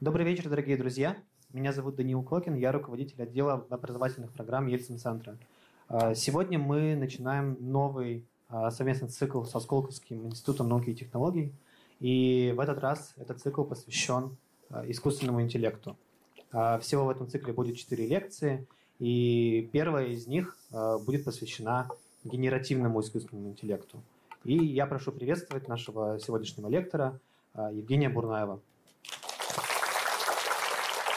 Добрый вечер, дорогие друзья. Меня зовут Даниил Клокин, я руководитель отдела образовательных программ Ельцин-центра. А, сегодня мы начинаем новый а, совместный цикл со Сколковским институтом науки и технологий. И в этот раз этот цикл посвящен а, искусственному интеллекту. Всего в этом цикле будет четыре лекции, и первая из них будет посвящена генеративному искусственному интеллекту. И я прошу приветствовать нашего сегодняшнего лектора Евгения Бурнаева.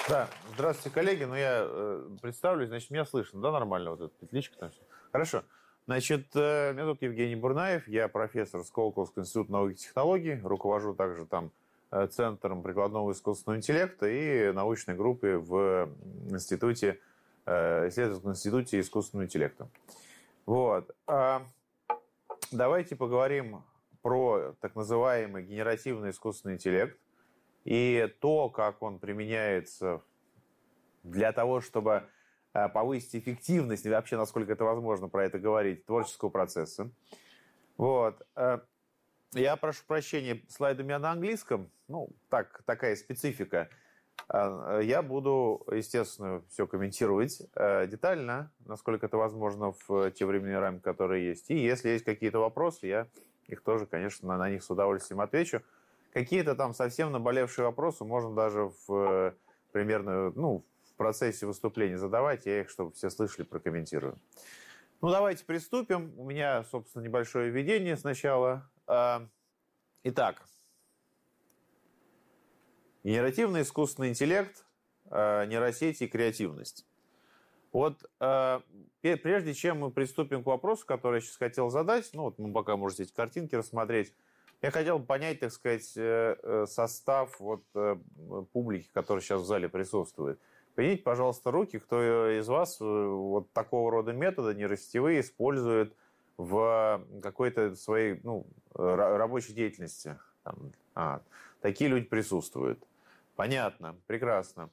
Да, здравствуйте, коллеги. Ну, я э, представлюсь, значит, меня слышно, да, нормально, вот эта петличка там все. Хорошо. Значит, э, меня зовут Евгений Бурнаев, я профессор Сколковского института науки и технологий, руковожу также там э, Центром прикладного искусственного интеллекта и научной группой в институте, э, исследовательском институте искусственного интеллекта. Вот. А, давайте поговорим про так называемый генеративный искусственный интеллект и то, как он применяется для того, чтобы э, повысить эффективность, и вообще, насколько это возможно про это говорить, творческого процесса. Вот. Э, я прошу прощения, слайды у меня на английском, ну, так, такая специфика. Э, я буду, естественно, все комментировать детально, насколько это возможно в те временные рамки, которые есть. И если есть какие-то вопросы, я их тоже, конечно, на них с удовольствием отвечу. Какие-то там совсем наболевшие вопросы можно даже в э, примерно, ну, в процессе выступления задавать, я их, чтобы все слышали, прокомментирую. Ну, давайте приступим. У меня, собственно, небольшое введение сначала. А, итак, генеративный искусственный интеллект, а, нейросети и креативность. Вот э, прежде чем мы приступим к вопросу, который я сейчас хотел задать, ну вот мы пока можете эти картинки рассмотреть, я хотел понять, так сказать, э, э, состав вот э, публики, которая сейчас в зале присутствует. Поднимите, пожалуйста, руки, кто из вас вот такого рода методы нерастевые использует в какой-то своей ну, рабочей деятельности. Там, а, такие люди присутствуют. Понятно, прекрасно.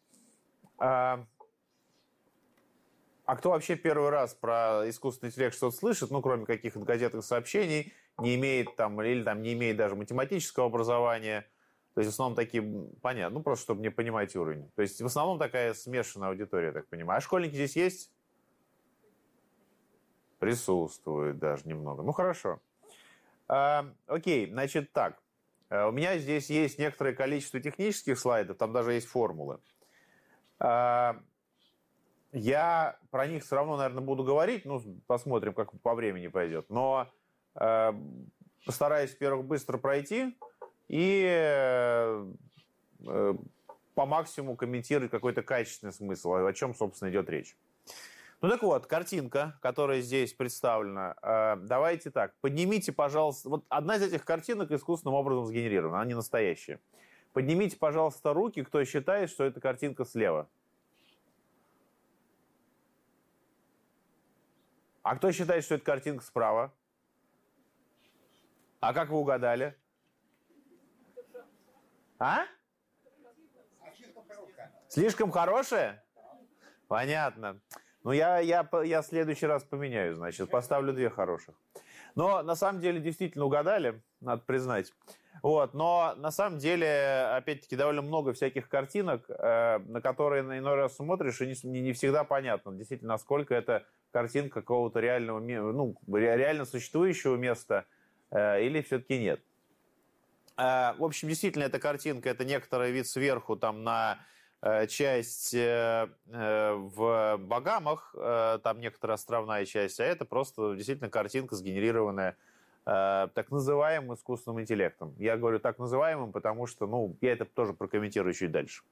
А, а кто вообще первый раз про искусственный интеллект что-то слышит, ну, кроме каких-то газетных сообщений, не имеет там, или там не имеет даже математического образования, то есть в основном такие, понятно, ну, просто чтобы не понимать уровень. То есть в основном такая смешанная аудитория, я так понимаю. А школьники здесь есть? Присутствует даже немного. Ну, хорошо. А, окей, значит так. А, у меня здесь есть некоторое количество технических слайдов, там даже есть формулы. А, я про них все равно, наверное, буду говорить, ну, посмотрим, как по времени пойдет. Но постараюсь, во-первых, быстро пройти и э, э, по максимуму комментировать какой-то качественный смысл, о чем, собственно, идет речь. Ну так вот, картинка, которая здесь представлена. Э, давайте так, поднимите, пожалуйста, вот одна из этих картинок искусственным образом сгенерирована, она не настоящая. Поднимите, пожалуйста, руки, кто считает, что эта картинка слева. А кто считает, что это картинка справа? А как вы угадали? А? Слишком хорошая? Понятно. Ну, я, я, я в следующий раз поменяю, значит, поставлю две хороших. Но на самом деле действительно угадали, надо признать. Вот, но на самом деле, опять-таки, довольно много всяких картинок, э, на которые на иной раз смотришь, и не, не всегда понятно, действительно, насколько это картинка какого-то реального, ну, реально существующего места или все-таки нет. Э, в общем, действительно, эта картинка, это некоторый вид сверху там на э, часть э, э, в Багамах, э, там некоторая островная часть, а это просто действительно картинка, сгенерированная э, так называемым искусственным интеллектом. Я говорю так называемым, потому что, ну, я это тоже прокомментирую чуть дальше.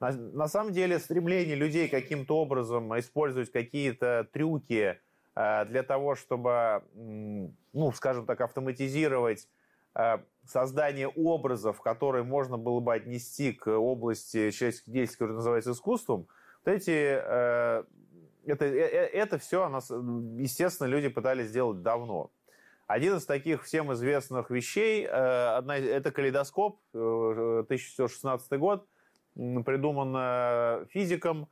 На, на самом деле стремление людей каким-то образом использовать какие-то трюки э, для того, чтобы, ну, скажем так, автоматизировать э, создание образов, которые можно было бы отнести к области человеческой деятельности, которая называется искусством, вот эти, э, это, э, э, это все, естественно, люди пытались сделать давно. Один из таких всем известных вещей, э, одна, это калейдоскоп, 1916 год, придуман физиком,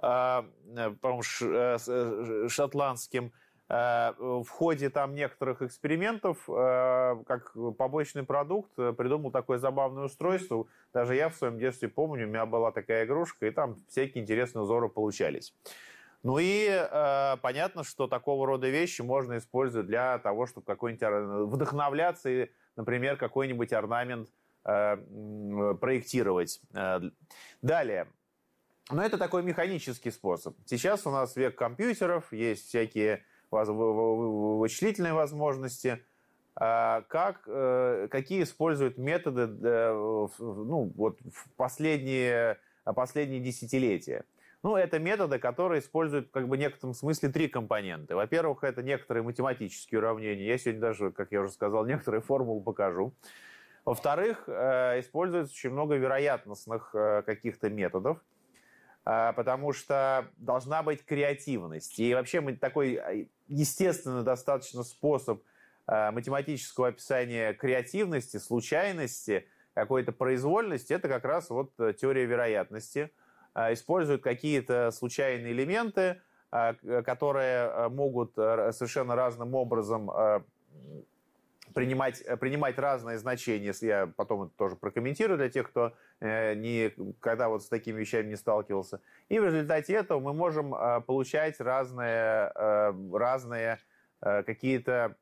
по-моему, э, э, шотландским, Э, в ходе там некоторых экспериментов, э, как побочный продукт, э, придумал такое забавное устройство. Даже я в своем детстве помню, у меня была такая игрушка, и там всякие интересные узоры получались. Ну и э, понятно, что такого рода вещи можно использовать для того, чтобы какой-нибудь вдохновляться и, например, какой-нибудь орнамент э, проектировать. Далее. Но это такой механический способ. Сейчас у нас век компьютеров, есть всякие вычислительные возможности, а как, э, какие используют методы ну, вот в последние, последние десятилетия. Ну, это методы, которые используют как бы в некотором смысле три компонента. Во-первых, это некоторые математические уравнения. Я сегодня даже, как я уже сказал, некоторые формулы покажу. Во-вторых, э, используется очень много вероятностных э, каких-то методов. А, потому что должна быть креативность. И вообще мы такой а, естественный достаточно способ а, математического описания креативности, случайности, какой-то произвольности, это как раз вот э, теория вероятности. Используют какие-то случайные элементы, которые э, могут э, совершенно разным образом принимать, э, принимать разные значения, я потом это тоже прокомментирую для тех, кто э, никогда вот с такими вещами не сталкивался. И в результате этого мы можем э, получать разные, э, разные э, какие-то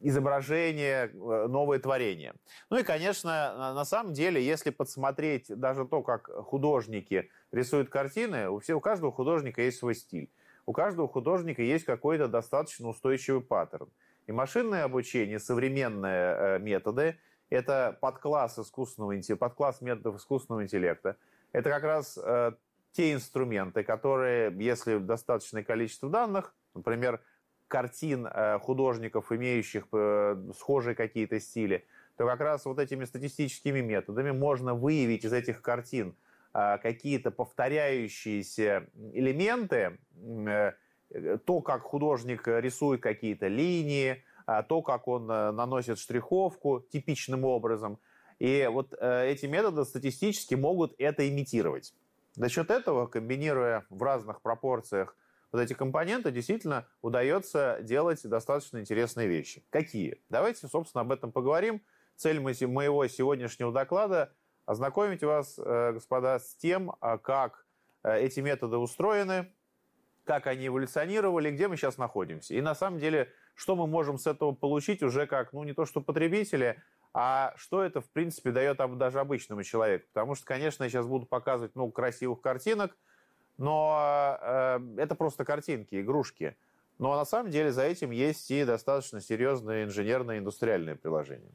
изображения, э, новые творения. Ну и, конечно, на самом деле, если подсмотреть даже то, как художники рисуют картины, у, всех, у каждого художника есть свой стиль. У каждого художника есть какой-то достаточно устойчивый паттерн. И машинное обучение, современные э, методы, это подкласс искусственного интеллекта, подкласс методов искусственного интеллекта. Это как раз э, те инструменты, которые, если достаточное количество данных, например, картин э, художников, имеющих э, схожие какие-то стили, то как раз вот этими статистическими методами можно выявить из этих картин э, какие-то повторяющиеся элементы, э, то, как художник рисует какие-то линии, то, как он э, наносит штриховку типичным образом. И вот э, эти методы статистически могут это имитировать. За счет этого, комбинируя в разных пропорциях вот эти компоненты, действительно удается делать достаточно интересные вещи. Какие? Давайте, собственно, об этом поговорим. Цель моего сегодняшнего доклада – ознакомить вас, господа, с тем, а, как эти методы устроены, как они эволюционировали, где мы сейчас находимся. И на самом деле, что мы можем с этого получить уже как, ну, не то что потребители, а что это, в принципе, дает даже обычному человеку. Потому что, конечно, я сейчас буду показывать много красивых картинок, но э, это просто картинки, игрушки. Но на самом деле за этим есть и достаточно серьезные инженерные индустриальные приложения.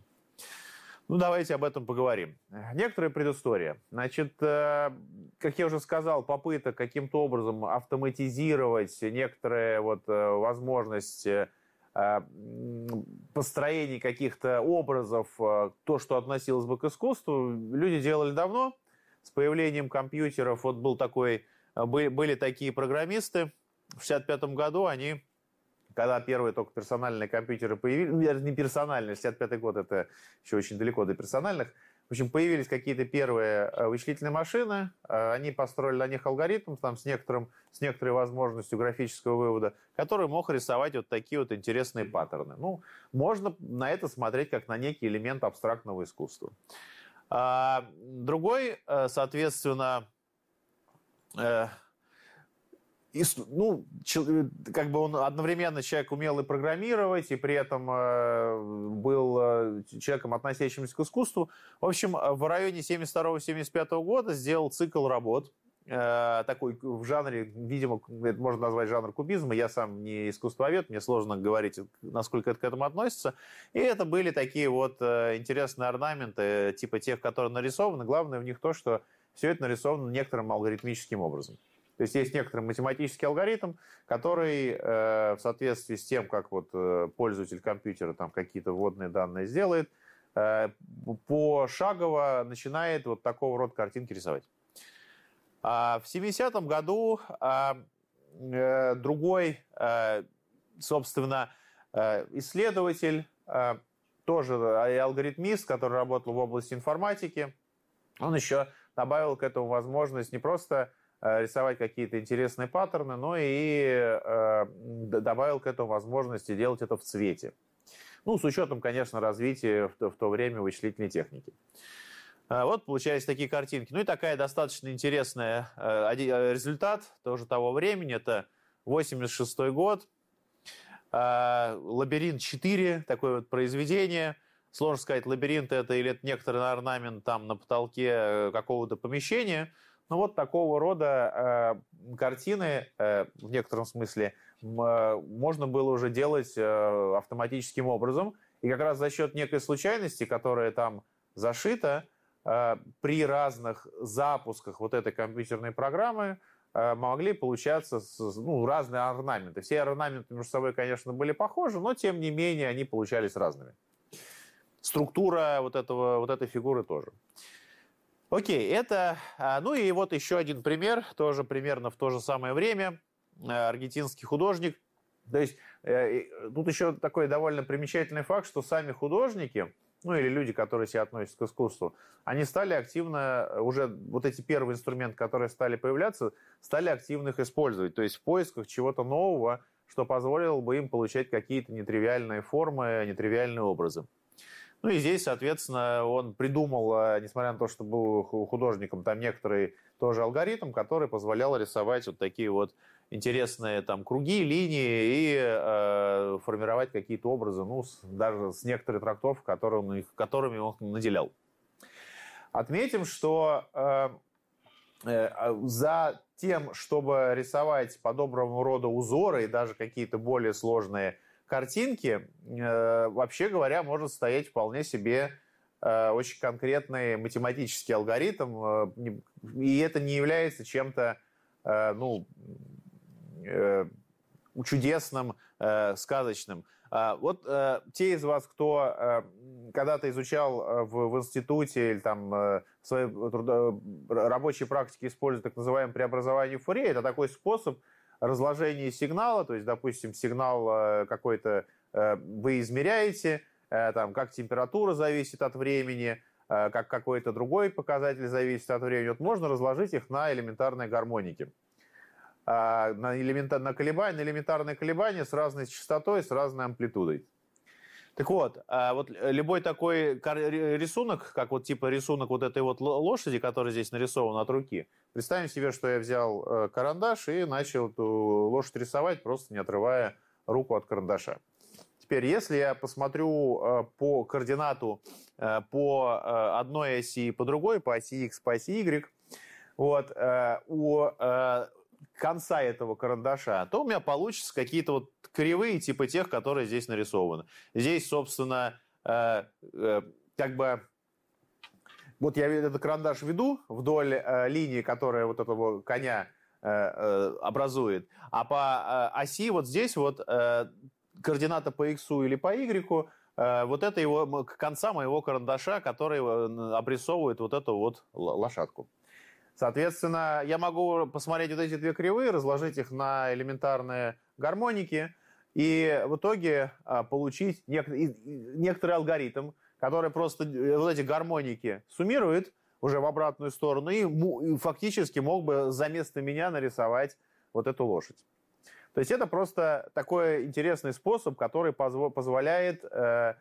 Ну, давайте об этом поговорим. Некоторая предыстория. Значит, э, как я уже сказал, попыток каким-то образом автоматизировать некоторые вот э, возможности э, построения каких-то образов, то, что относилось бы к искусству, люди делали давно. С появлением компьютеров вот был такой, были такие программисты. В 1965 году они когда первые только персональные компьютеры появились, ну, не персональные, 65 год, это еще очень далеко до персональных, в общем, появились какие-то первые э, вычислительные машины, э, они построили на них алгоритм там, с, некоторым, с некоторой возможностью графического вывода, который мог рисовать вот такие вот интересные паттерны. Ну, можно на это смотреть как на некий элемент абстрактного искусства. А, другой, э, соответственно, ну, как бы он одновременно человек умел и программировать, и при этом э, был э, человеком, относящимся к искусству. В общем, в районе 72-75 года сделал цикл работ, э, такой в жанре, видимо, это можно назвать жанр кубизма. Я сам не искусствовед, мне сложно говорить, насколько это к этому относится. И это были такие вот интересные орнаменты, типа тех, которые нарисованы. Главное в них то, что все это нарисовано некоторым алгоритмическим образом. То есть есть некоторый математический алгоритм, который э, в соответствии с тем, как вот э, пользователь компьютера там какие-то вводные данные сделает, э, пошагово начинает вот такого рода картинки рисовать. А в 70-м году а, э, другой, э, собственно, э, исследователь, э, тоже алгоритмист, который работал в области информатики, он еще добавил к этому возможность не просто рисовать какие-то интересные паттерны, но и добавил к этому возможности делать это в цвете. Ну, с учетом, конечно, развития в то время вычислительной техники. Вот получались такие картинки. Ну и такая достаточно интересная результат тоже того времени. Это 86 год. Лабиринт 4, такое вот произведение – Сложно сказать, лабиринт это или это некоторый орнамент там на потолке э, какого-то помещения. Но вот такого рода э, картины э, в некотором смысле э, можно было уже делать э, автоматическим образом. И как раз за счет некой случайности, которая там зашита, э, при разных запусках вот этой компьютерной программы э, могли получаться ну, разные орнаменты. Все орнаменты между собой, конечно, были похожи, но тем не менее они получались разными структура вот, этого, вот этой фигуры тоже. Окей, это... А, ну и вот еще один пример, тоже примерно в то же самое время. Э, аргентинский художник. То есть э, тут еще такой довольно примечательный факт, что сами художники, ну или люди, которые себя относятся к искусству, они стали активно, уже вот эти первые инструменты, которые стали появляться, стали активно их использовать. То есть в поисках чего-то нового, что позволило бы им получать какие-то нетривиальные формы, нетривиальные образы. Ну и здесь, соответственно, он придумал, э, несмотря на то, что был художником, там некоторый тоже алгоритм, который позволял рисовать вот такие вот интересные там круги, линии и э, формировать какие-то образы, ну, с, даже с некоторой трактовкой, которыми, которыми он наделял. Отметим, что э, э, за тем, чтобы рисовать подобного рода узоры и даже какие-то более сложные картинки, э, вообще говоря, может стоять вполне себе э, очень конкретный математический алгоритм, э, и это не является чем-то ну, чудесным, сказочным. А вот те из вас, кто когда-то изучал в, институте или там в своей рабочей практике использует так называемое преобразование Фурье, это такой способ разложение сигнала, то есть, допустим, сигнал э, какой-то э, вы измеряете, э, там, как температура зависит от времени, как какой-то другой показатель зависит от времени. Вот можно разложить их на элементарные гармоники. На, элементар... на, колебания, на элементарные колебания с разной частотой, с разной амплитудой. Так вот, а вот любой такой рисунок, как вот типа рисунок вот этой вот лошади, который здесь нарисован от руки, представим себе, что я взял э, карандаш и начал эту лошадь рисовать, просто не отрывая руку от карандаша. Теперь, если я посмотрю э, по координату э, по одной оси и по другой, по оси x, по оси y, вот, у конца этого карандаша, то у меня получится какие-то вот кривые типа тех, которые здесь нарисованы. Здесь, собственно, э, э, как бы вот я этот карандаш веду вдоль э, линии, которая вот этого коня э, э, образует, а по э, оси вот здесь вот координата по x или по y, вот это его конца моего карандаша, который обрисовывает вот эту вот лошадку. Соответственно, я могу посмотреть вот эти две кривые, разложить их на элементарные гармоники и в итоге а, получить некоторый алгоритм, который просто э, вот эти гармоники суммирует уже в обратную сторону и фактически мог бы за место меня нарисовать вот эту лошадь. То есть это просто такой интересный способ, который позволяет э, Э,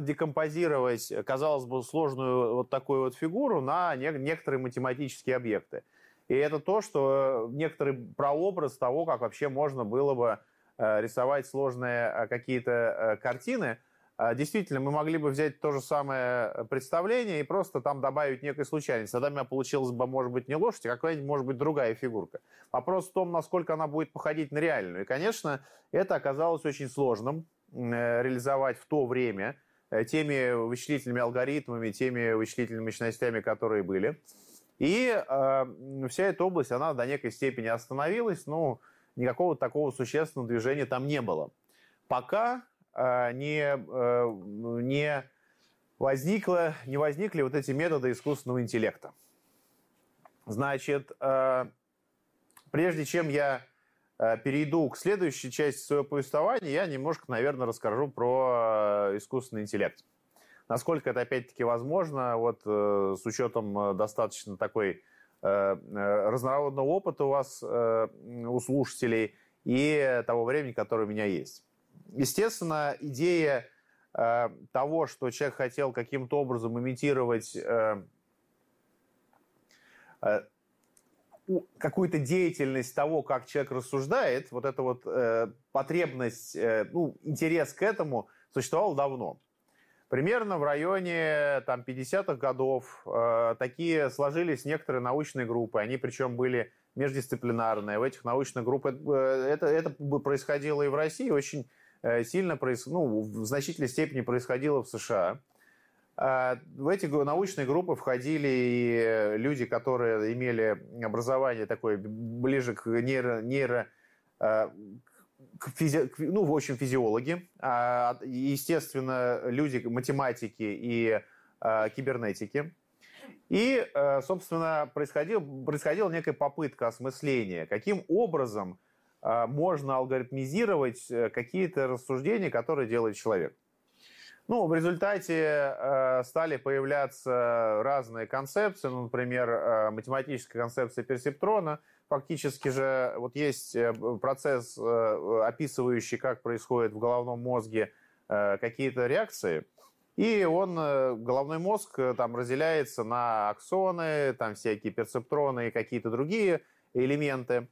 декомпозировать, казалось бы, сложную вот такую вот фигуру на некоторые математические объекты. И это то, что некоторый прообраз того, как вообще можно было бы э, рисовать сложные э, какие-то картины. Действительно, мы могли бы взять то же самое представление и просто там добавить некой случайности. Тогда у меня получилась бы, может быть, не лошадь, а какая-нибудь, может быть, другая фигурка. Вопрос в том, насколько она будет походить на реальную. И, конечно, это оказалось очень сложным. Э, реализовать в то время э, теми вычислительными алгоритмами, теми вычислительными мощностями, которые были. И э, вся эта область, она до некой степени остановилась, но никакого такого существенного движения там не было. Пока э, не, э, не, возникло, не возникли вот эти методы искусственного интеллекта. Значит, э, прежде чем я перейду к следующей части своего повествования, я немножко, наверное, расскажу про э, искусственный интеллект. Насколько это опять-таки возможно, вот э, с учетом достаточно такой разнородного опыта у вас, у слушателей, и того времени, которое у меня есть. Естественно, идея того, что человек хотел каким-то образом имитировать какую-то деятельность того, как человек рассуждает, вот эта вот э, потребность, э, ну, интерес к этому существовал давно. Примерно в районе там, 50-х годов э, такие сложились некоторые научные группы. Они причем были междисциплинарные. В этих научных группах э, это, это происходило и в России, очень э, сильно, проис... ну, в значительной степени происходило в США. В эти научные группы входили и люди, которые имели образование такое ближе к нейро, нейро а, к физи, ну, в общем, физиологи, а, естественно, люди математики и кибернетики. И, собственно, происходила, происходила некая попытка осмысления, каким образом можно алгоритмизировать э, какие-то рассуждения, которые делает человек. Ну, в результате э, стали появляться разные концепции, ну, например, э, математическая концепция персептрона. Фактически же вот есть э, процесс, э, описывающий, как происходит в головном мозге э, какие-то реакции. И он, э, головной мозг, э, там разделяется на аксоны, там всякие перцептроны и какие-то другие элементы.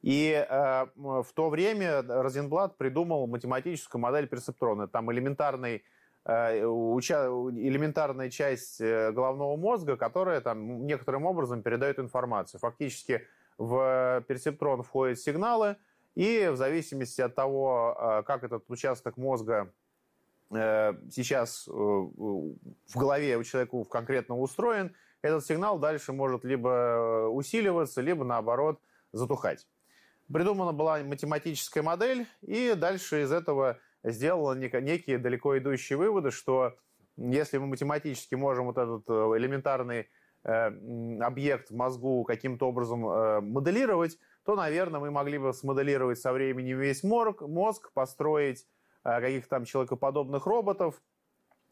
И э, в то время Розенблат придумал математическую модель персептрона. Там элементарный элементарная часть э, головного мозга, которая там некоторым образом передает информацию. Фактически в персептрон входят сигналы, и в зависимости от того, э, как этот участок мозга сейчас в голове у человека конкретно устроен, этот сигнал дальше может либо усиливаться, либо наоборот затухать. Придумана была математическая модель, и дальше из этого сделала некие далеко идущие выводы, что если мы математически можем вот этот э, элементарный э, объект в мозгу каким-то образом э, моделировать, то, наверное, мы могли бы смоделировать со временем весь мозг, построить каких-то там человекоподобных роботов.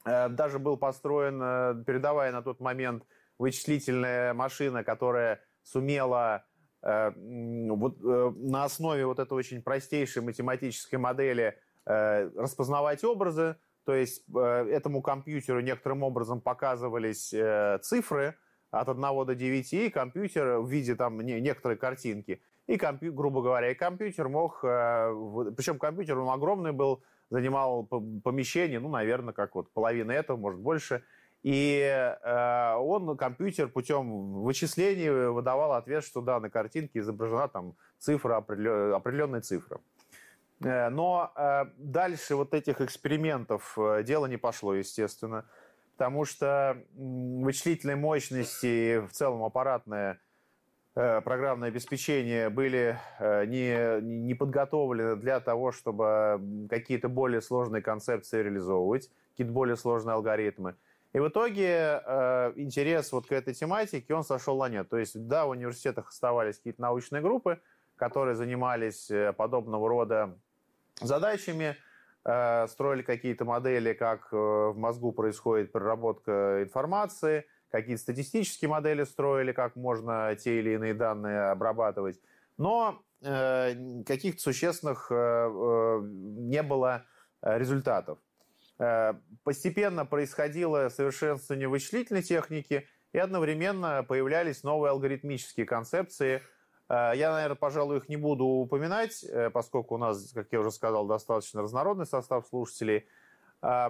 Даже был построен, передовая на тот момент, вычислительная машина, которая сумела вот, на основе вот этой очень простейшей математической модели распознавать образы, то есть э, этому компьютеру некоторым образом показывались э, цифры от 1 до 9, и компьютер в виде там некоторой картинки. И, грубо говоря, и компьютер мог, причем компьютер он огромный был, занимал помещение, ну, наверное, как вот половина этого, может, больше. И он, компьютер, путем вычислений выдавал ответ, что да, на картинке изображена там цифра, определенная цифра. Э, но э, дальше вот этих экспериментов э, дело не пошло, естественно, потому что вычислительные мощности и в целом аппаратное программное обеспечение были не, не подготовлены для того, чтобы какие-то более сложные концепции реализовывать, какие-то более сложные алгоритмы. И в итоге интерес вот к этой тематике, он сошел на нет. То есть, да, в университетах оставались какие-то научные группы, которые занимались подобного рода задачами, э, строили какие-то модели, как э, в мозгу происходит переработка информации, какие-то статистические модели строили, как можно те или иные данные обрабатывать. Но э, каких-то существенных не было результатов. Постепенно происходило совершенствование вычислительной техники, и одновременно появлялись новые алгоритмические концепции – я, наверное, пожалуй, их не буду упоминать, э, поскольку у нас, как я уже сказал, достаточно разнородный состав слушателей. Э,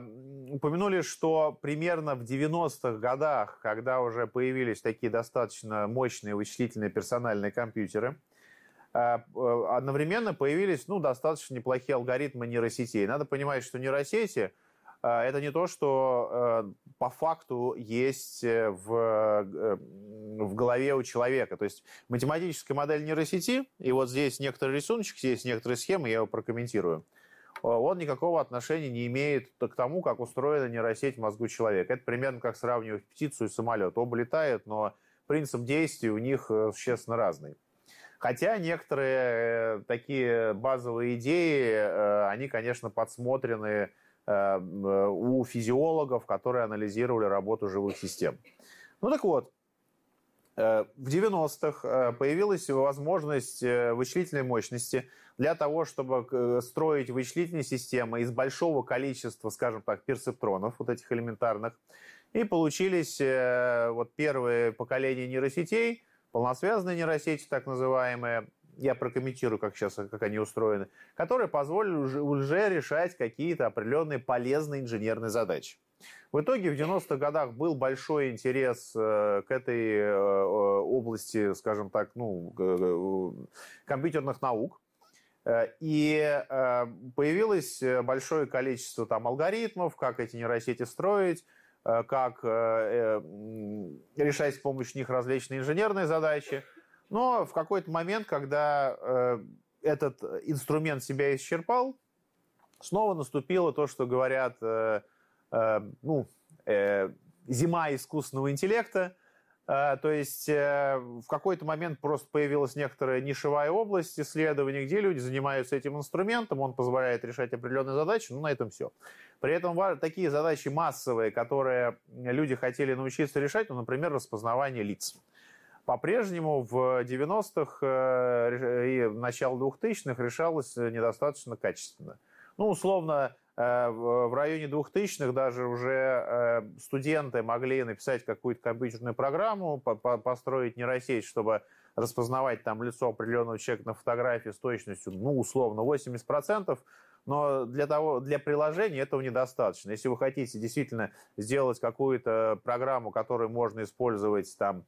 упомянули, что примерно в 90-х годах, когда уже появились такие достаточно мощные вычислительные персональные компьютеры, одновременно появились ну, достаточно неплохие алгоритмы нейросетей. Надо понимать, что нейросети это не то, что э, по факту есть э, в, э, в голове у человека. То есть математическая модель нейросети, и вот здесь некоторый рисуночек, здесь некоторые схемы, я его прокомментирую. Он никакого отношения не имеет к тому, как устроена нейросеть в мозгу человека. Это примерно как сравнивать птицу и самолет. Оба летают, но принцип действий у них существенно разный. Хотя некоторые такие базовые идеи, они, конечно, подсмотрены у физиологов, которые анализировали работу живых систем. Ну так вот, В 90-х появилась возможность вычислительной мощности для того, чтобы строить вычислительные системы из большого количества, скажем так, персептронов, вот этих элементарных. И получились вот первые поколения нейросетей, полносвязанные нейросети, так называемые, я прокомментирую, как сейчас, как они устроены, которые позволили уже, уже решать какие-то определенные полезные инженерные задачи. В итоге в 90-х годах был большой интерес э, к этой э, области, скажем так, ну, компьютерных наук. Э, и появилось большое количество там алгоритмов, как эти нейросети строить, как решать с помощью них различные инженерные задачи. Но в какой-то момент, когда э, этот инструмент себя исчерпал, снова наступило то, что говорят, э, э, ну, э, зима искусственного интеллекта. Э, то есть э, в какой-то момент просто появилась некоторая нишевая область исследований, где люди занимаются этим инструментом, он позволяет решать определенные задачи, ну, на этом все. При этом такие задачи массовые, которые люди хотели научиться решать, ну, например, распознавание лиц. По-прежнему в 90-х э, и начало 2000-х решалось недостаточно качественно. Ну, условно, э, в районе 2000-х даже уже э, студенты могли написать какую-то компьютерную программу, построить нейросеть, чтобы распознавать там лицо определенного человека на фотографии с точностью, ну, условно, 80%, но для, того, для приложения этого недостаточно. Если вы хотите действительно сделать какую-то программу, которую можно использовать там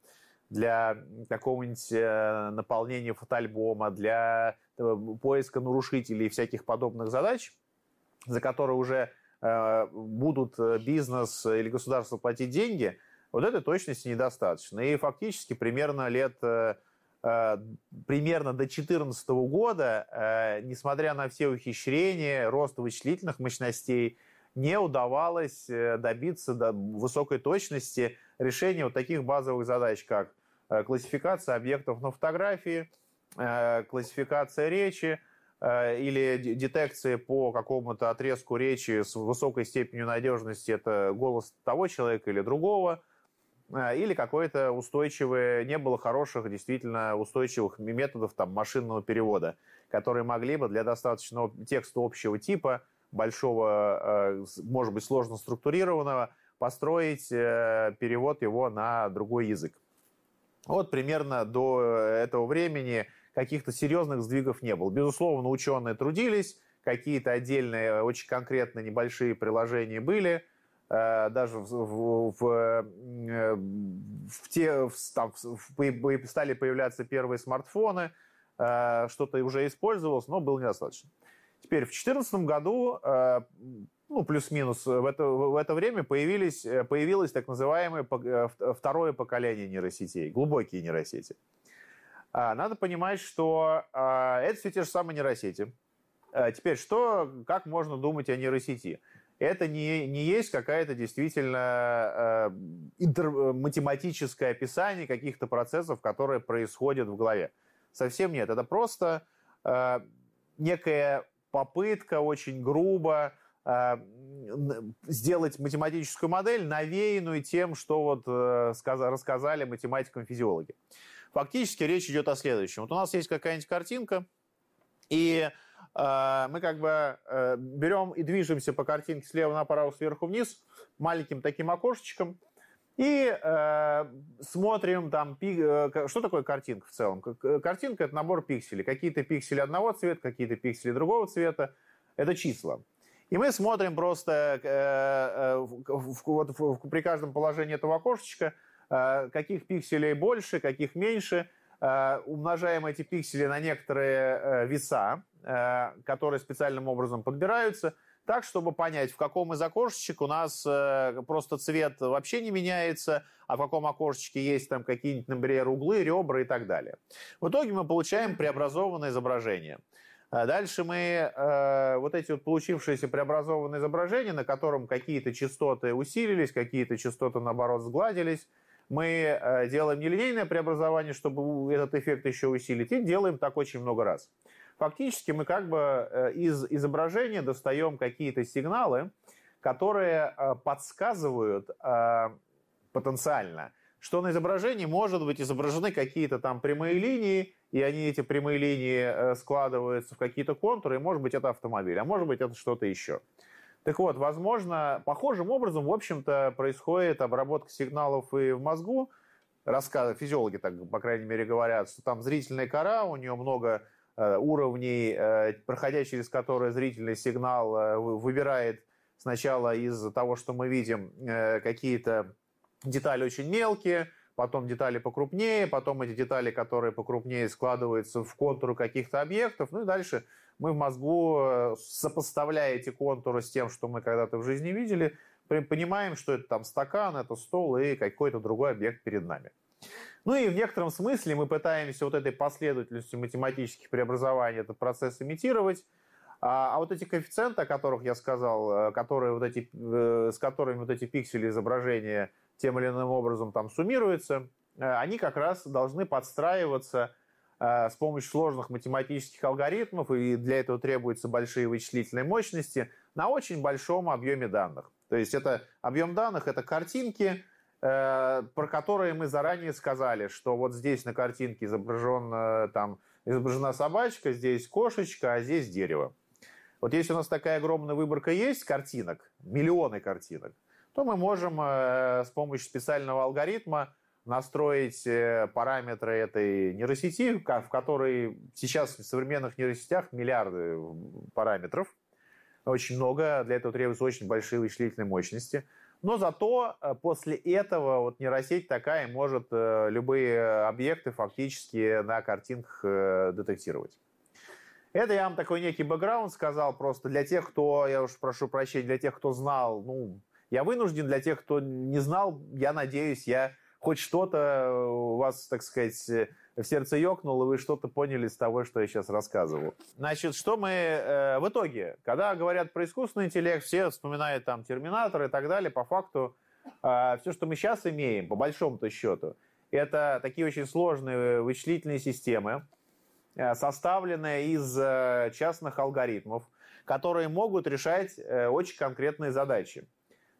для какого-нибудь э, наполнения фотоальбома, для э, поиска нарушителей и всяких подобных задач, за которые уже э, будут бизнес или государство платить деньги, вот этой точности недостаточно. И фактически примерно лет примерно до 2014 года, несмотря на все ухищрения, рост вычислительных мощностей, не удавалось добиться до высокой точности решения вот таких базовых задач, как э, классификация объектов на фотографии, э, классификация речи э, или детекция по какому-то отрезку речи с высокой степенью надежности, это голос того человека или другого, или какое-то устойчивое, не было хороших, действительно устойчивых методов там, машинного перевода, которые могли бы для достаточного текста общего типа, большого, может быть, сложно структурированного, построить э, перевод его на другой язык. Вот примерно до этого времени каких-то серьезных сдвигов не было. Безусловно, ученые трудились, какие-то отдельные, очень конкретно небольшие приложения были, э, даже в, в, в, э, в те, в, там, в, стали появляться первые смартфоны, что-то уже использовалось, но было недостаточно. Теперь в 2014 году ну, плюс-минус, в это, в это время появились, э, появилось так называемое э, второе поколение нейросетей, глубокие нейросети. А, надо понимать, что а, это все те же самые нейросети. А, теперь, что, как можно думать о нейросети? Это не, не есть какая-то действительно интер, математическое описание каких-то процессов, которые происходят в голове. Совсем нет. Это просто некая попытка очень грубо сделать математическую модель, навеянную тем, что вот э, рассказали математикам-физиологи. Фактически речь идет о следующем. Вот у нас есть какая-нибудь картинка, и э, мы как бы э, берем и движемся по картинке слева направо, сверху вниз, маленьким таким окошечком, и э, смотрим там, что такое картинка в целом. Картинка – это набор пикселей. Какие-то пиксели одного цвета, какие-то пиксели другого цвета. Это числа. И мы смотрим просто э, э, вот, при каждом положении этого окошечка, э, каких пикселей больше, каких меньше. Умножаем эти пиксели на некоторые веса, которые специальным образом подбираются, так, чтобы понять, в каком из окошечек у нас просто цвет вообще не меняется, а в каком окошечке есть там какие-нибудь, например, углы, ребра и так далее. В итоге мы получаем преобразованное изображение – а дальше мы э, вот эти вот получившиеся преобразованные изображения, на котором какие-то частоты усилились, какие-то частоты, наоборот, сгладились, мы э, делаем нелинейное преобразование, чтобы этот эффект еще усилить, и делаем так очень много раз. Фактически мы как бы э, из изображения достаем какие-то сигналы, которые э, подсказывают э, потенциально, что на изображении может быть изображены какие-то там прямые линии, и они, эти прямые линии, э, складываются в какие-то контуры, и может быть это автомобиль, а может быть это что-то еще. Так вот, возможно, похожим образом, в общем-то, происходит обработка сигналов и в мозгу. Рассказ, физиологи так, по крайней мере, говорят, что там зрительная кора, у нее много э, уровней, э, проходя через которые зрительный сигнал выбирает сначала из того, что мы видим, какие-то детали очень мелкие, потом детали покрупнее, потом эти детали, которые покрупнее, складываются в контуры каких-то объектов, ну и дальше мы в мозгу, э, сопоставляя эти контуры с тем, что мы когда-то в жизни видели, понимаем, что это там стакан, это стол и какой-то другой объект перед нами. Ну и в некотором смысле мы пытаемся вот этой последовательностью математических преобразований этот процесс имитировать, а, а вот эти коэффициенты, о которых я сказал, э, которые вот эти, э, с которыми вот эти пиксели изображения тем или иным образом там суммируются, э, они как раз должны подстраиваться с помощью сложных математических алгоритмов, и для этого требуются большие вычислительные мощности на очень большом объеме данных. То есть это объем данных, это картинки, про которые мы заранее сказали, что вот здесь на картинке изображен, там, изображена собачка, здесь кошечка, а здесь дерево. Вот если у нас такая огромная выборка есть картинок, миллионы картинок, то мы можем э, с помощью специального алгоритма настроить э, параметры этой нейросети, в которой сейчас в современных нейросетях миллиарды параметров, очень много, для этого требуются очень большие вычислительные мощности. Но зато э, после этого вот нейросеть такая может любые объекты фактически на картинках детектировать. Это я вам такой некий бэкграунд сказал просто для тех, кто, я уж прошу прощения, для тех, кто знал, ну, я вынужден, для тех, кто не знал, я надеюсь, я хоть что-то у вас, так сказать, в сердце ёкнул, и вы что-то поняли из того, что я сейчас рассказывал. Значит, что мы э, в итоге, когда говорят про искусственный интеллект, все вспоминают там Терминатор и так далее, по факту э, все, что мы сейчас имеем, по большому-то счету, это такие очень сложные вычислительные системы, Э, составленная из э, частных алгоритмов, которые могут решать э, очень конкретные задачи.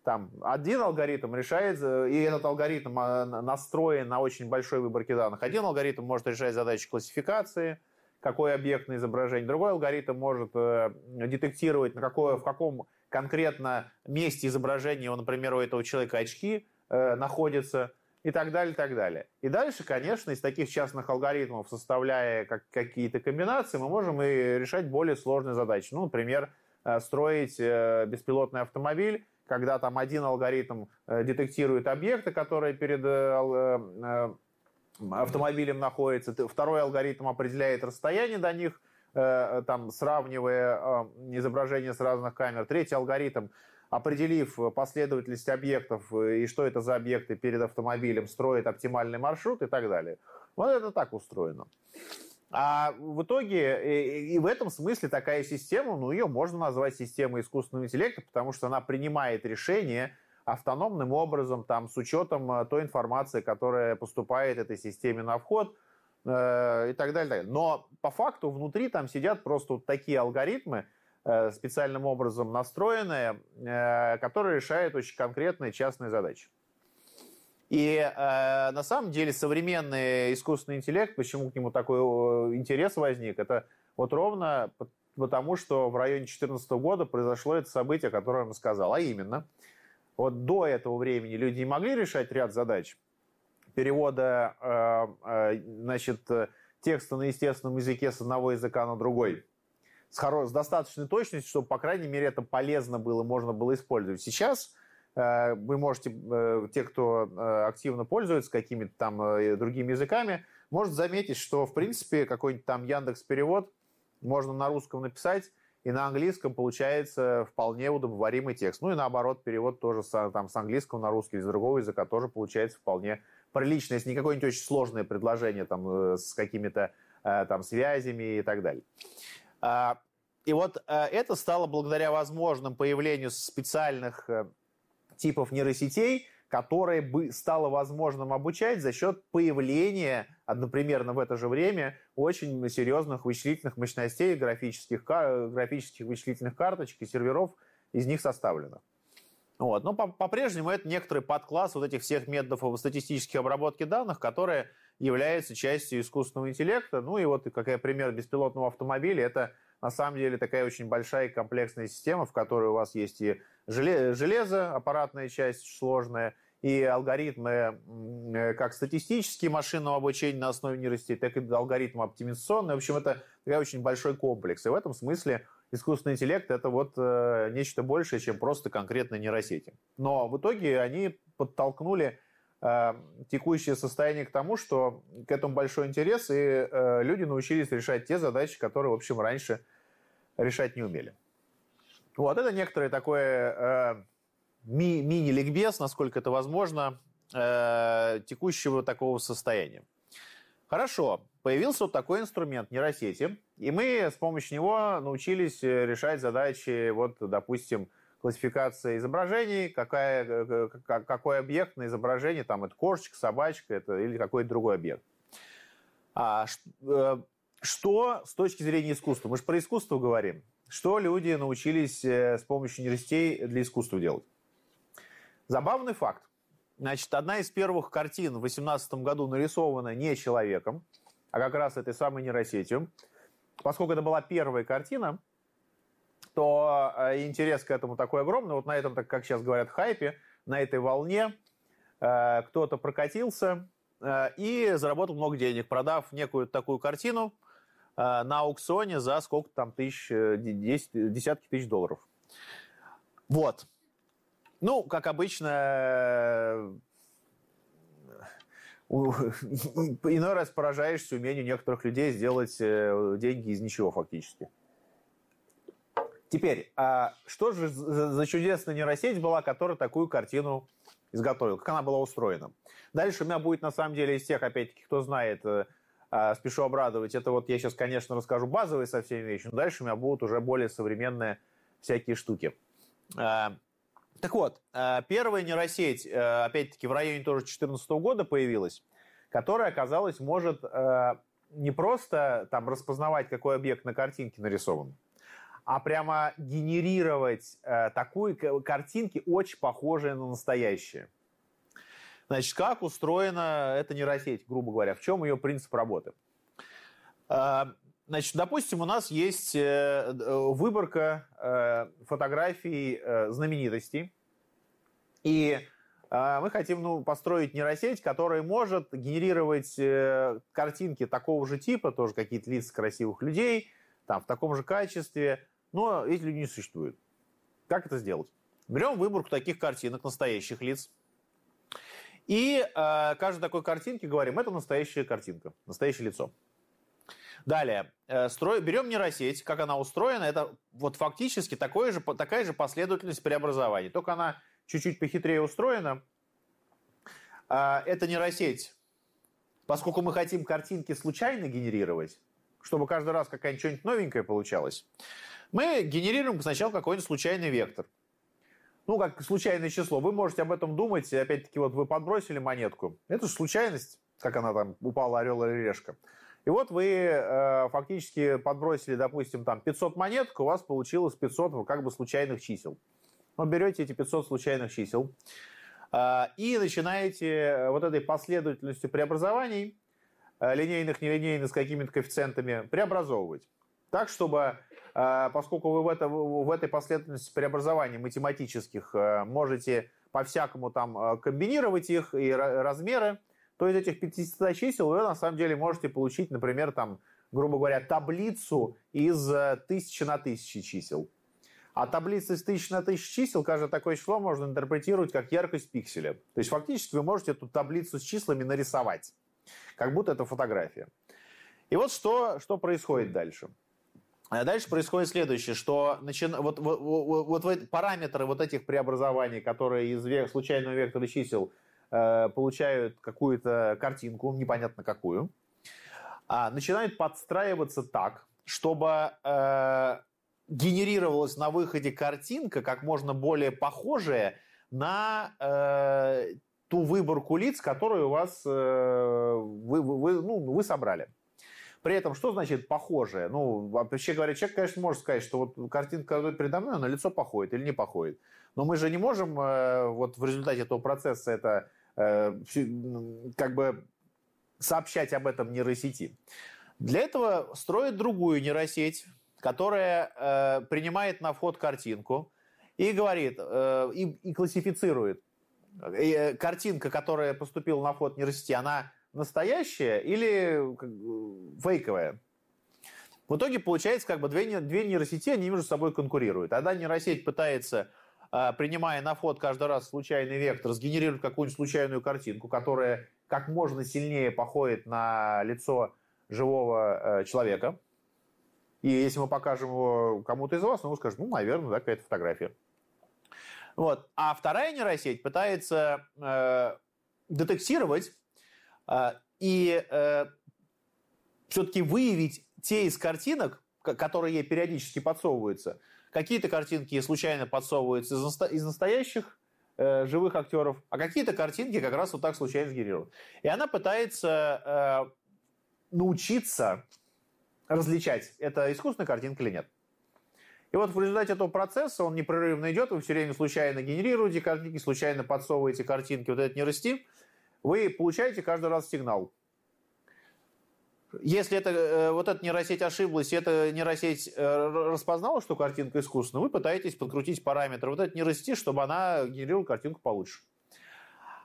Там один алгоритм решает, и этот алгоритм настроен на очень большой выборке данных. Один алгоритм может решать задачи классификации, какой объект на изображении. Другой алгоритм может детектировать, на какое, в каком конкретно месте изображения, например, у этого человека очки находятся и так далее, и так далее. И дальше, конечно, из таких частных алгоритмов, составляя как, какие-то комбинации, мы можем и решать более сложные задачи. Ну, например, э, строить э, беспилотный автомобиль, когда там один алгоритм э, детектирует объекты, которые перед автомобилем находятся, второй алгоритм определяет расстояние до них, там, сравнивая изображения с разных камер, третий алгоритм определив последовательность объектов э, и что это за объекты перед автомобилем, строит оптимальный маршрут и так далее. Вот это так устроено. А в итоге, и в этом смысле такая система, ну, ее можно назвать системой искусственного интеллекта, потому что она принимает решения автономным образом, там, с учетом э, той информации, которая поступает этой системе на вход, э, и так далее. Но по факту внутри там сидят просто вот такие алгоритмы, Э, специальным образом настроенная, э, которая решает очень конкретные частные задачи. И э, на самом деле современный искусственный интеллект, почему к нему такой интерес возник, это вот ровно потому, что в районе 2014 года произошло это событие, которое я вам сказал. А именно, вот до этого времени люди не могли решать ряд задач перевода э, э, значит, текста на естественном языке с одного языка на другой с, хоро... с достаточной точностью, чтобы, по крайней мере, это полезно было, можно было использовать. Сейчас э, вы можете, э, те, кто э, активно пользуется какими-то там э, другими языками, может заметить, что, в принципе, какой-нибудь там Яндекс Перевод можно на русском написать, и на английском получается вполне удобоваримый текст. Ну и наоборот, перевод тоже с, там, с английского на русский или с другого языка тоже получается вполне прилично, если не какое-нибудь очень сложное предложение там, э, с какими-то э, там связями и так далее. А, и вот э, это стало благодаря возможным появлению специальных э, типов нейросетей, которые бы стало возможным обучать за счет появления однопримерно в это же время очень серьезных вычислительных мощностей, графических, графических вычислительных карточек и серверов из них составленных. Вот. Но по-прежнему это некоторый подкласс вот этих всех методов статистической обработки данных, которые являются частью искусственного интеллекта. Ну и вот, как я пример беспилотного автомобиля, это на самом деле такая очень большая и комплексная система, в которой у вас есть и железо, аппаратная часть сложная, и алгоритмы э, как статистические машинного обучения на основе нейросетей, так и алгоритмы оптимизационные. В общем, это такой очень большой комплекс. И в этом смысле искусственный интеллект это вот э, нечто большее, чем просто конкретно нейросети. Но в итоге они подтолкнули э, текущее состояние к тому, что к этому большой интерес, и люди научились решать те задачи, которые, в общем, раньше решать не умели. Вот это некоторое такое э, ми- мини-ликбез, насколько это возможно, э, текущего такого состояния. Хорошо, появился вот такой инструмент нейросети, и мы с помощью него научились э, решать задачи, вот, допустим, классификация изображений, какая, э, какой объект на изображении, там это кошечка, собачка это, или какой-то другой объект. А, э, что с точки зрения искусства? Мы же про искусство говорим. Что люди научились с помощью нейросетей для искусства делать? Забавный факт. Значит, одна из первых картин в 18 году нарисована не человеком, а как раз этой самой нейросетью. Поскольку это была первая картина, то э, интерес к этому такой огромный. Вот на этом, так как сейчас говорят, хайпе, на этой волне э, кто-то прокатился э, и заработал много денег, продав некую такую картину на аукционе за сколько там тысяч, 10, десятки тысяч долларов. Вот. Ну, как обычно, иной раз поражаешься умению некоторых людей сделать э, деньги из ничего фактически. Теперь, а что же за чудесная нейросеть была, которая такую картину изготовила? Как она была устроена? Дальше у меня будет, на самом деле, из тех, опять-таки, кто знает, э, спешу обрадовать, это вот я сейчас, конечно, расскажу базовые совсем вещи, но дальше у меня будут уже более современные всякие штуки. А, так вот, э, первая нейросеть, опять-таки, в районе тоже 2014 года появилась, которая, оказалось, может не просто там распознавать, какой объект на картинке нарисован, а прямо генерировать такую картинки, очень похожие на настоящие. Значит, как устроена эта нейросеть, грубо говоря, в чем ее принцип работы? Значит, допустим, у нас есть э, выборка э, фотографий э, знаменитостей, и мы хотим ну, построить нейросеть, которая может генерировать картинки такого же типа, тоже какие-то лица красивых людей, там, в таком же качестве, но эти люди не существуют. Как это сделать? Берем выборку таких картинок, настоящих лиц, и э, каждой такой картинке говорим, это настоящая картинка, настоящее лицо. Далее, э, строй, берем нейросеть, как она устроена, это вот фактически такое же, такая же последовательность преобразований, только она чуть-чуть похитрее устроена. А, это нейросеть, поскольку мы хотим картинки случайно генерировать, чтобы каждый раз какая-нибудь что-нибудь новенькое получалось, мы генерируем сначала какой-нибудь случайный вектор. Ну, как случайное число. Вы можете об этом думать, опять-таки, вот вы подбросили монетку. Это же случайность, как она там упала, орел или решка. И вот вы э, фактически подбросили, допустим, там 500 монеток, у вас получилось 500 как бы случайных чисел. Ну, берете эти 500 случайных чисел э, и начинаете э, вот этой последовательностью преобразований, э, линейных, нелинейных, с какими-то коэффициентами, преобразовывать. Так, чтобы, поскольку вы в, это, в этой последовательности преобразований математических э, можете по-всякому там э, комбинировать их и размеры, то из этих 500 чисел вы на самом деле можете получить, например, там, грубо говоря, таблицу из э, тысячи на тысячи чисел. А таблица из тысячи на тысячи чисел, каждое такое число можно интерпретировать как яркость пикселя. То есть фактически вы можете эту таблицу с числами нарисовать, как будто это фотография. И вот что, что происходит дальше. А дальше происходит следующее, что начи... вот, вот, вот, вот параметры вот этих преобразований, которые из случайного вектора чисел Э, получают какую-то картинку, непонятно какую, а, начинают подстраиваться так, чтобы э, генерировалась на выходе картинка как можно более похожая на э, ту выборку лиц, которую у вас э, вы, вы, ну, вы собрали. При этом, что значит похожее? Ну, вообще говоря, человек, конечно, может сказать, что вот картинка, передо мной, на лицо походит или не походит. Но мы же не можем э, вот в результате этого процесса это э, как бы сообщать об этом нейросети. Для этого строят другую нейросеть, которая э, принимает на вход картинку и говорит, э, и, и классифицирует. И, э, картинка, которая поступила на вход нейросети, она настоящая или фейковая? В итоге получается, как бы две, две нейросети, они между собой конкурируют. Одна нейросеть пытается, э, принимая на вход каждый раз случайный вектор, сгенерировать какую-нибудь случайную картинку, которая как можно сильнее походит на лицо живого э, человека. И если мы покажем его кому-то из вас, он скажет, ну, наверное, да, какая-то фотография. Вот. А вторая нейросеть пытается э, детектировать и э, все-таки выявить те из картинок, которые ей периодически подсовываются. Какие-то картинки случайно подсовываются из, из настоящих э, живых актеров, а какие-то картинки как раз вот так случайно сгенерированы. И она пытается э, научиться различать, это искусственная картинка или нет. И вот в результате этого процесса он непрерывно идет, вы все время случайно генерируете картинки, случайно подсовываете картинки, вот это не расти, вы получаете каждый раз сигнал. Если это, э, вот эта нейросеть ошиблась, и эта нейросеть э, распознала, что картинка искусственная, вы пытаетесь подкрутить параметры вот это не расти, чтобы она генерировала картинку получше.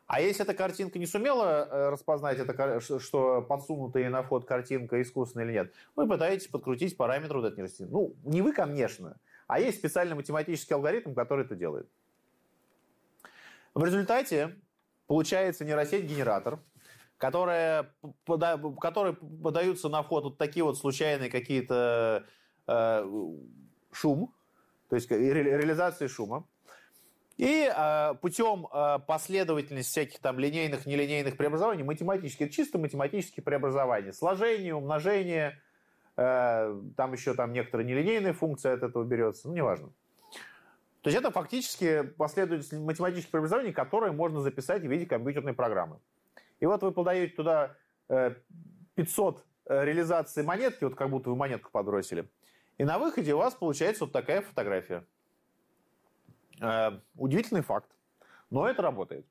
А если эта картинка не сумела э, распознать, это, что подсунутая на вход картинка искусственная или нет, вы пытаетесь подкрутить параметр вот этой нейросети. Ну, не вы, конечно, а есть специальный математический алгоритм, который это делает. В результате получается нейросеть-генератор, которая, который подаются на вход вот такие вот случайные какие-то э, шум, то есть реализации шума. И э, путем э, последовательности всяких там линейных, нелинейных преобразований, математически, чисто математические преобразования, сложение, умножение, э, там еще там некоторые нелинейные функции от этого берется, ну, неважно. То есть это фактически последовательность математических преобразований, которые можно записать в виде компьютерной программы. И вот вы подаете туда 500 реализаций монетки, вот как будто вы монетку подбросили, и на выходе у вас получается вот такая фотография. Э, удивительный факт, но это работает.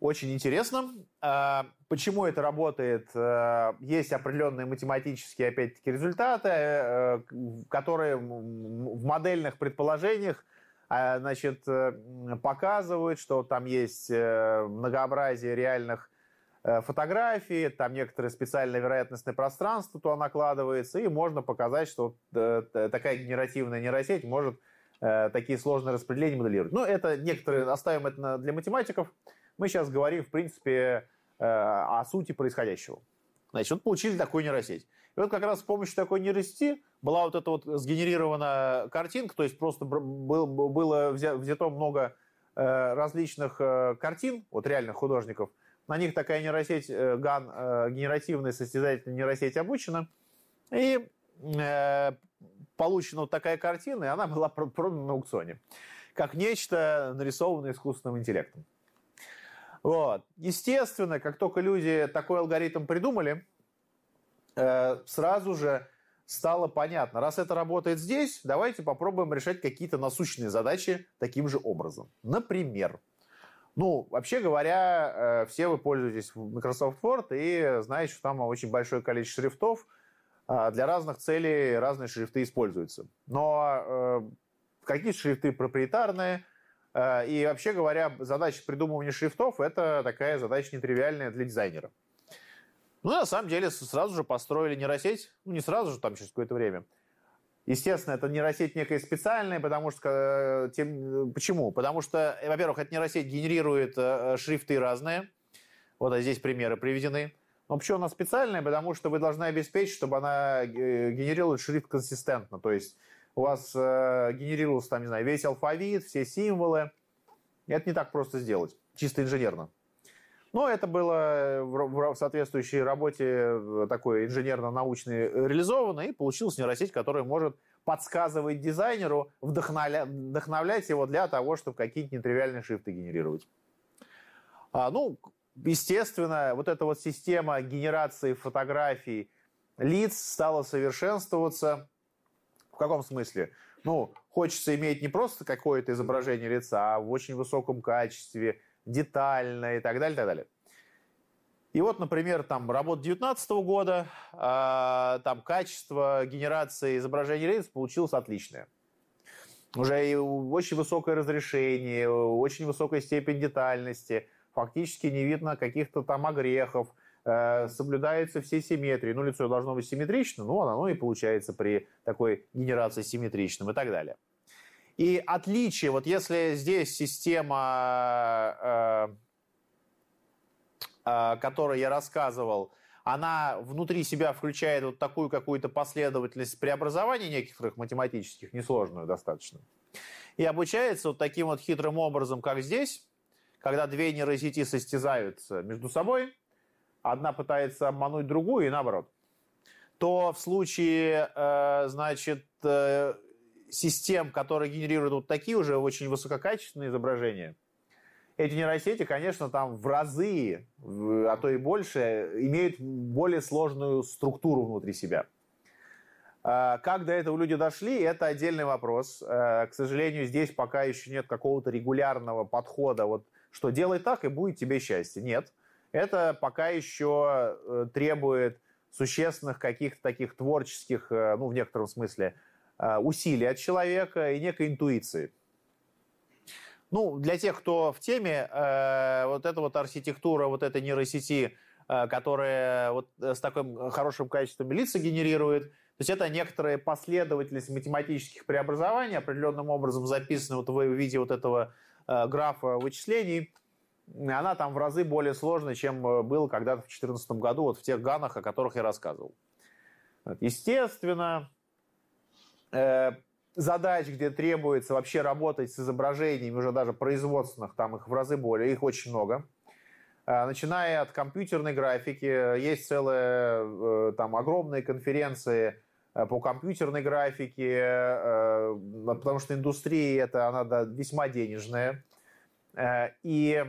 Очень интересно. Э, почему это работает? Э, есть определенные математические, опять-таки, результаты, которые в модельных предположениях значит, показывают, что там есть многообразие реальных фотографий, там некоторое специальное вероятностное пространство туда накладывается, и можно показать, что такая генеративная нейросеть может Э, такие сложные распределения моделировать. Но это некоторые, оставим это для математиков. Мы сейчас говорим, в принципе, э, о сути происходящего. Значит, вот получили такую нейросеть. И вот как раз с помощью такой нейросети была вот эта вот сгенерирована картинка, то есть просто был, было взято много э, различных картин от реальных художников. На них такая нейросеть GAN, генеративная состязательная нейросеть обучена. И получена вот такая картина, и она была продана на аукционе. Как нечто, нарисованное искусственным интеллектом. Вот. Естественно, как только люди такой алгоритм придумали, э, сразу же стало понятно, раз это работает здесь, давайте попробуем решать какие-то насущные задачи таким же образом. Например, ну, вообще говоря, э, все вы пользуетесь Microsoft Word и знаете, что там очень большое количество шрифтов – а, для разных целей разные шрифты используются. Но э, какие шрифты проприетарные, э, и вообще говоря, задача придумывания шрифтов – это такая задача нетривиальная для дизайнера. Ну, на самом деле, сразу же построили нейросеть, ну, не сразу же, там через какое-то время. Естественно, это нейросеть некая специальная, потому что... Э, тем, почему? Потому что, во-первых, эта нейросеть генерирует шрифты разные. Вот а здесь примеры приведены. Но почему она специальная? Потому что вы должны обеспечить, чтобы она э, генерировала шрифт консистентно. То есть у вас э, генерировался, там, не знаю, весь алфавит, все символы. Это не так просто сделать, чисто инженерно. Но это было в соответствующей работе э, такой инженерно-научной реализовано, и получилась нейросеть, которая может подсказывать дизайнеру, вдохновлять его для того, чтобы какие-то нетривиальные шрифты генерировать. А, ну, естественно, вот эта вот система генерации фотографий лиц стало совершенствоваться. Каком смысле? Ну, хочется иметь не просто какое-то изображение лица, а в очень высоком качестве, детально и так далее, и так далее. И вот, например, там работа 2019 года, э, там качество генерации изображений лиц получилось отличное. Уже и очень высокое разрешение, очень высокая степень детальности, фактически не видно каких-то там огрехов, соблюдаются все симметрии. Ну, лицо должно быть симметрично, ну, оно и получается при такой генерации симметричным и так далее. И отличие, вот если здесь система, э, э, которой я рассказывал, она внутри себя включает вот такую какую-то последовательность преобразований некоторых математических, несложную достаточно, и обучается вот таким вот хитрым образом, как здесь, когда две нейросети состязаются между собой, одна пытается обмануть другую и наоборот, то в случае, э, значит, э, систем, которые генерируют вот такие уже очень высококачественные изображения, эти нейросети, конечно, там в разы, а то и больше, имеют более сложную структуру внутри себя. А, как до этого люди дошли, это отдельный вопрос. Э, к сожалению, здесь пока еще нет какого-то регулярного подхода, вот что делай так и будет тебе счастье. Нет. Это пока еще э, требует существенных каких-то таких творческих, э, ну, в некотором смысле, усилий от человека и некой интуиции. Ну, для тех, кто в теме, э, вот эта вот архитектура, вот этой нейросети, э, которая вот с таким хорошим качеством лица генерирует, то есть это некоторая последовательность математических преобразований, определенным образом записана вот в виде вот этого э, графа вычислений. Она там в разы более сложная, чем было когда-то в 2014 году, вот в тех ганах, о которых я рассказывал. Естественно, задач, где требуется вообще работать с изображениями, уже даже производственных, там их в разы более, их очень много. А, начиная от компьютерной графики, есть целые э, там огромные конференции э, по компьютерной графике, э, потому что индустрия это она да, весьма денежная. И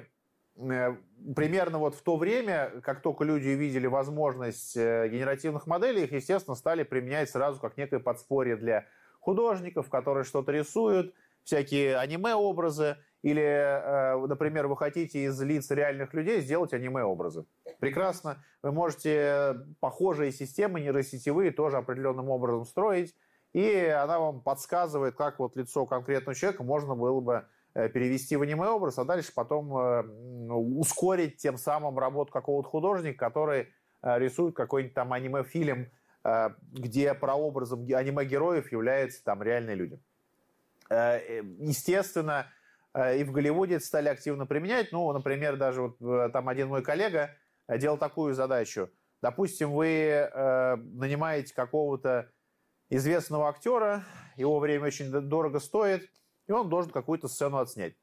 примерно вот в то время, как только люди увидели возможность генеративных моделей, их, естественно, стали применять сразу как некое подспорье для художников, которые что-то рисуют, всякие аниме-образы, или, э, например, вы хотите из лиц реальных людей сделать аниме-образы. Прекрасно. Вы можете похожие системы нейросетевые тоже определенным образом строить, и она вам подсказывает, как вот лицо конкретного человека можно было бы э, перевести в аниме-образ, а дальше потом э, ускорить тем самым работу какого-то художника, который рисует какой-нибудь там аниме-фильм Э, где прообразом аниме-героев являются там реальные люди. Э, э, естественно, и в Голливуде это стали активно применять. Ну, например, даже вот там один мой коллега делал такую задачу. Допустим, вы нанимаете какого-то известного актера, его время очень дорого стоит, и он должен какую-то сцену отснять.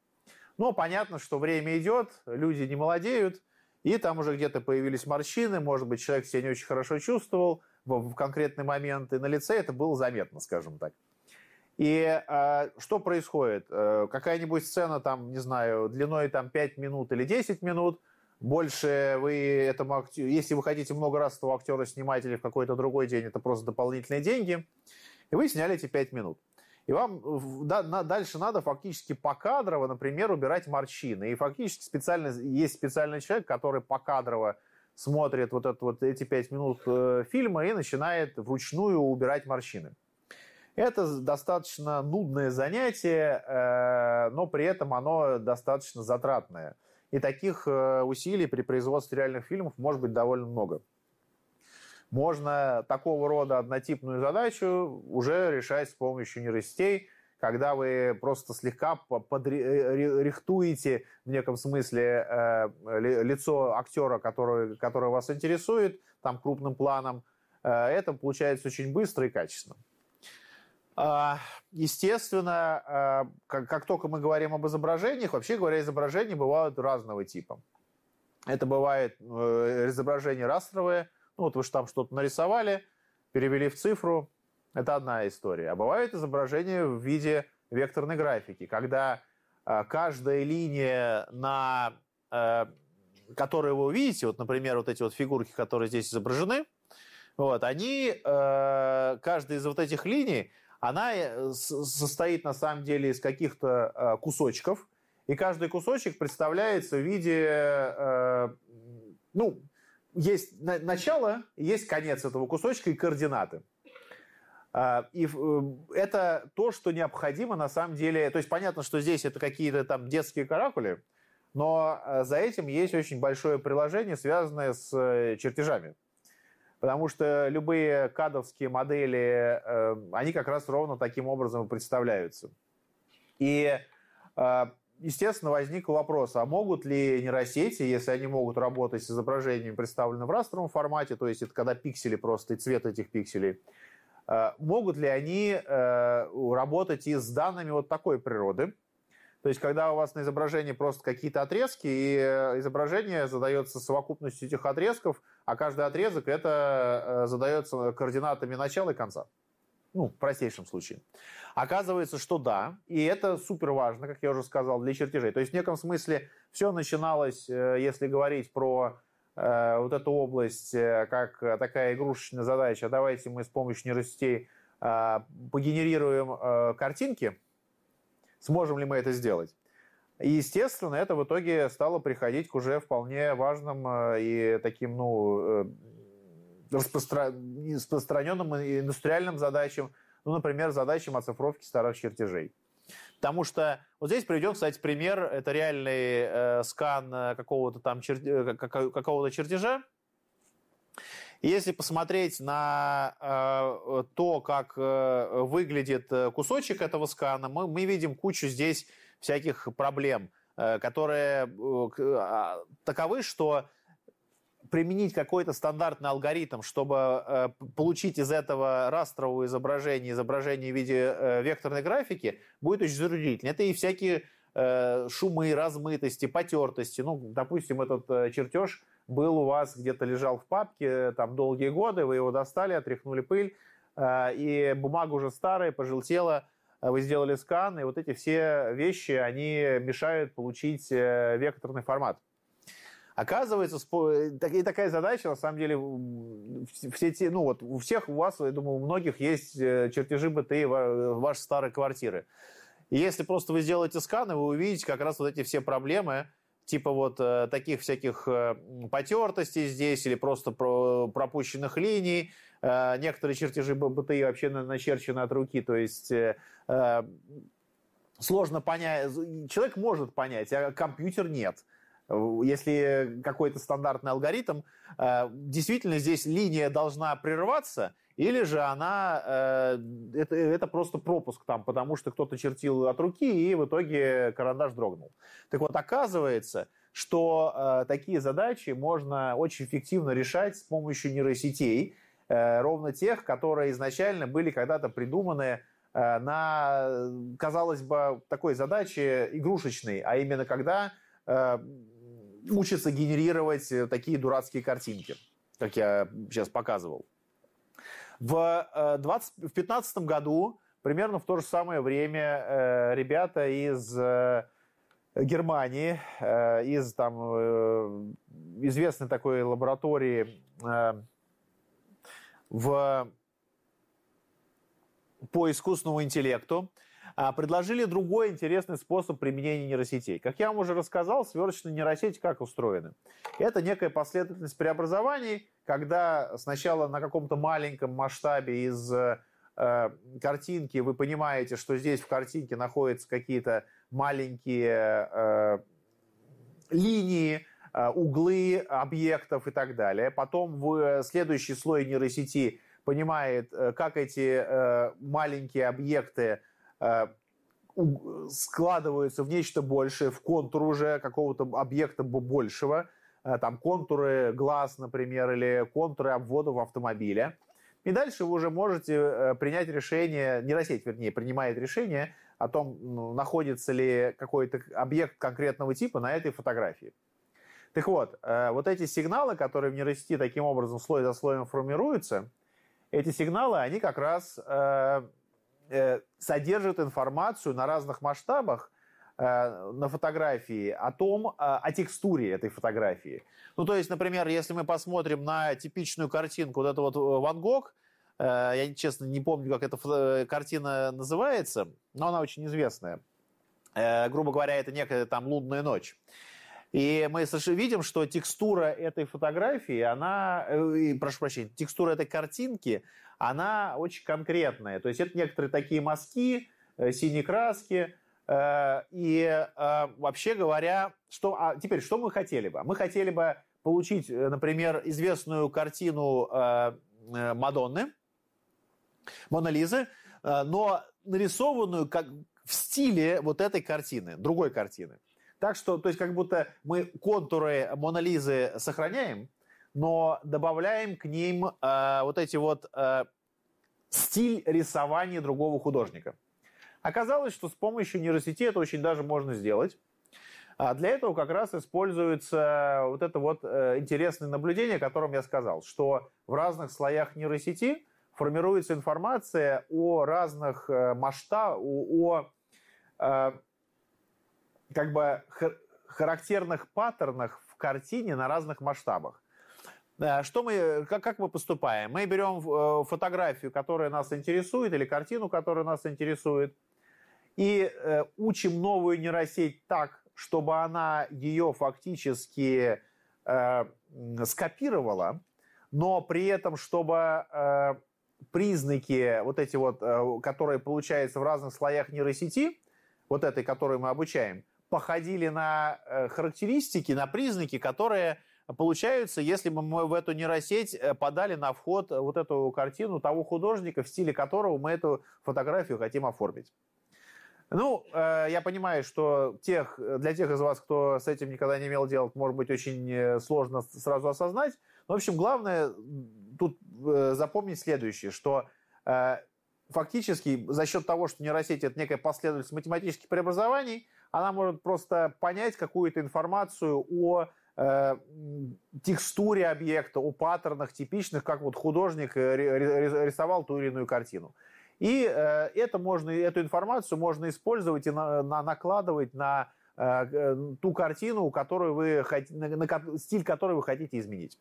Но понятно, что время идет, люди не молодеют, и там уже где-то появились морщины, может быть, человек себя не очень хорошо чувствовал, в, в конкретный момент, и на лице это было заметно, скажем так. И э, что происходит? Э, какая-нибудь сцена, там, не знаю, длиной там 5 минут или 10 минут, больше вы этому актеру, если вы хотите много раз этого актера снимать или в какой-то другой день, это просто дополнительные деньги, и вы сняли эти 5 минут. И вам да, на, дальше надо фактически покадрово, например, убирать морщины. И фактически специально, есть специальный человек, который покадрово смотрит вот, это, вот эти пять минут э, фильма и начинает вручную убирать морщины. Это достаточно нудное занятие, э, но при этом оно достаточно затратное. И таких э, усилий при производстве реальных фильмов может быть довольно много. Можно такого рода однотипную задачу уже решать с помощью нейросетей, когда вы просто слегка подрихтуете в неком смысле э, лицо актера, который, который вас интересует, там крупным планом, э, это получается очень быстро и качественно. А, естественно, э, как, только мы говорим об изображениях, вообще говоря, изображения бывают разного типа. Это бывает изображения растровые, ну вот вы же там что-то нарисовали, перевели в цифру, это одна история. А бывают изображения в виде векторной графики, когда э, каждая линия, на э, которую вы увидите, вот, например, вот эти вот фигурки, которые здесь изображены, вот, они, э, каждая из вот этих линий, она э, состоит на самом деле из каких-то э, кусочков, и каждый кусочек представляется в виде, ну, есть начало, есть конец этого кусочка и координаты. А, и это то, что необходимо на самом деле. То есть понятно, что здесь это какие-то там детские каракули, но за этим есть очень большое приложение, связанное с чертежами. Потому что любые кадовские модели, э, они как раз ровно таким образом представляются. И, э, естественно, возник вопрос, а могут ли нейросети, если они могут работать с изображением, представленным в растровом формате, то есть это когда пиксели просто и цвет этих пикселей, э, могут ли они работать и с данными вот такой природы, то есть, когда у вас на изображении просто какие-то отрезки, и э, изображение задается совокупностью этих отрезков, а каждый отрезок это э, задается координатами начала и конца. Ну, в простейшем случае. Оказывается, что да, и это супер важно, как я уже сказал, для чертежей. То есть, в неком смысле, все начиналось, э, если говорить про вот эту область, как такая игрушечная задача, давайте мы с помощью нейросетей погенерируем картинки, Сможем ли мы это сделать? И, естественно, это в итоге стало приходить к уже вполне важным э, и таким, ну, э. Распространенным индустриальным задачам, ну, например, задачам оцифровки старых чертежей. Потому что вот здесь приведем, кстати, пример. Это реальный э, скан э, какого-то там чер... какого-то чертежа. Если посмотреть на э, то, как э, выглядит э, кусочек этого скана, мы, мы видим кучу здесь всяких проблем, э, которые э, а, таковы, что применить какой-то стандартный алгоритм, чтобы э, получить из этого растрового изображения, изображение в виде э, векторной графики, будет очень затруднительно. Это и всякие э, шумы, размытости, потертости. Ну, допустим, этот чертеж – был у вас где-то лежал в папке там долгие годы, вы его достали, отряхнули пыль, и бумага уже старая, пожелтела, вы сделали скан, и вот эти все вещи, они мешают получить векторный формат. Оказывается, и такая задача, на самом деле, все те, ну вот у всех у вас, я думаю, у многих есть чертежи БТИ вашей старой квартиры. И если просто вы сделаете сканы, вы увидите как раз вот эти все проблемы, типа вот э, таких всяких э, потертостей здесь или просто про, пропущенных линий. Э, некоторые чертежи БТИ вообще начерчены от руки, то есть э, э, сложно понять. Человек может понять, а компьютер нет если какой-то стандартный алгоритм, э, действительно здесь линия должна прерваться, или же она, э, это, это просто пропуск там, потому что кто-то чертил от руки, и в итоге карандаш дрогнул. Так вот, оказывается, что э, такие задачи можно очень эффективно решать с помощью нейросетей, ровно тех, которые изначально были когда-то придуманы на, казалось бы, такой задаче игрушечной, а именно когда учится генерировать э, такие дурацкие картинки, как я сейчас показывал. В 2015 э, году, примерно в то же самое время, э, ребята из Германии, из там известной такой лаборатории в, по искусственному интеллекту, предложили другой интересный способ применения нейросетей. Как я вам уже рассказал, сверочные нейросети как устроены? Это некая последовательность преобразований, когда сначала на каком-то маленьком масштабе из э, картинки вы понимаете, что здесь в картинке находятся какие-то маленькие э, линии, э, углы объектов и так далее. Потом в э, следующий слой нейросети понимает, э, как эти маленькие объекты Э, складываются в нечто большее, в контур уже какого-то объекта большего, э, там контуры глаз, например, или контуры обводов автомобиля. И дальше вы уже можете э, принять решение, нейросеть, вернее, принимает решение о том, ну, находится ли какой-то объект конкретного типа на этой фотографии. Так вот, вот эти сигналы, которые в нейросети таким образом слой за слоем формируются, эти сигналы, они как раз Э, содержит информацию на разных масштабах на фотографии о том, о текстуре этой фотографии. Ну, то есть, например, если мы посмотрим на типичную картинку, вот это вот Ван Гог, я, честно, не помню, как эта картина называется, но она очень известная. Грубо говоря, это некая там лунная ночь. И мы видим, что текстура этой фотографии, она, э, прошу прощения, текстура этой картинки, она очень конкретная. То есть это некоторые такие мазки, э, синие краски. Э, и вообще говоря, что, а теперь, что мы хотели бы? Мы хотели бы получить, например, известную картину Мадонны, Мона Лизы, но нарисованную как в стиле вот этой картины, другой картины. Так что, то есть как будто мы контуры Мона Лизы сохраняем, но добавляем к ним э, вот эти вот э, стиль рисования другого художника. Оказалось, что с помощью нейросети это очень даже можно сделать. А для этого как раз используется вот это вот э, интересное наблюдение, о котором я сказал, что в разных слоях нейросети формируется информация о разных э, масштабах, о, о как бы характерных паттернах в картине на разных масштабах. Что мы, как, как мы поступаем? Мы берем э, фотографию, которая нас интересует, или картину, которая нас интересует, и э, учим новую нейросеть так, чтобы она ее фактически э, скопировала, но при этом, чтобы э, признаки, вот эти вот, э, которые получаются в разных слоях нейросети, вот этой, которую мы обучаем, походили на э, характеристики, на признаки, которые получаются, если бы мы в эту нейросеть э, подали на вход вот эту картину того художника, в стиле которого мы эту фотографию хотим оформить. Ну, э, я понимаю, что тех, для тех из вас, кто с этим никогда не имел дела, может быть очень сложно сразу осознать. Но, в общем, главное тут запомнить следующее, что фактически за счет того, что нейросеть это некая последовательность математических преобразований, она может просто понять какую-то информацию о э, текстуре объекта, о паттернах типичных, как вот художник э, рисовал ту или иную картину. И э, это можно, эту информацию можно использовать и на, на, накладывать на э, ту картину, которую вы, на, на стиль которой вы хотите изменить.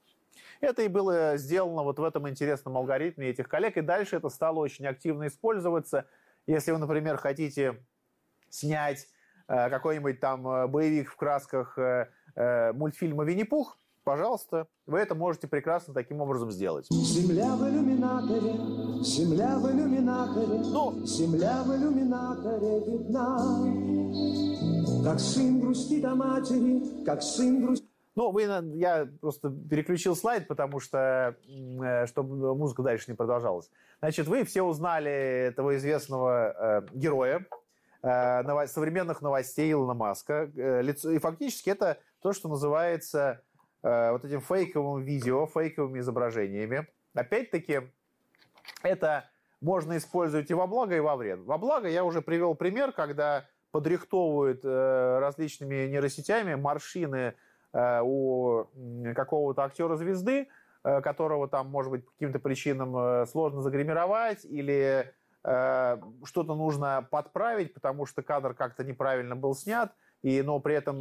Это и было сделано вот в этом интересном алгоритме этих коллег, и дальше это стало очень активно использоваться. Если вы, например, хотите снять э, какой-нибудь там э, боевик в красках э, мультфильма «Винни-Пух», пожалуйста, вы это можете прекрасно таким образом сделать. Земля в иллюминаторе, земля в иллюминаторе, ну, земля в иллюминаторе видна, как сын грустит о матери, как сын грустит ну, вы, я просто переключил слайд, потому что, э, чтобы музыка дальше не продолжалась. Значит, вы все узнали этого известного э, героя э, ново- современных новостей Илона Маска. Э, лицо, и фактически это то, что называется э, вот этим фейковым видео, фейковыми изображениями. Опять-таки, это можно использовать и во благо, и во вред. Во благо я уже привел пример, когда подрихтовывают э, различными нейросетями маршины Э, у какого-то актера-звезды, э, которого там, может быть, по каким-то причинам э, сложно загримировать или что-то нужно подправить, потому что кадр как-то неправильно был снят, и, но при этом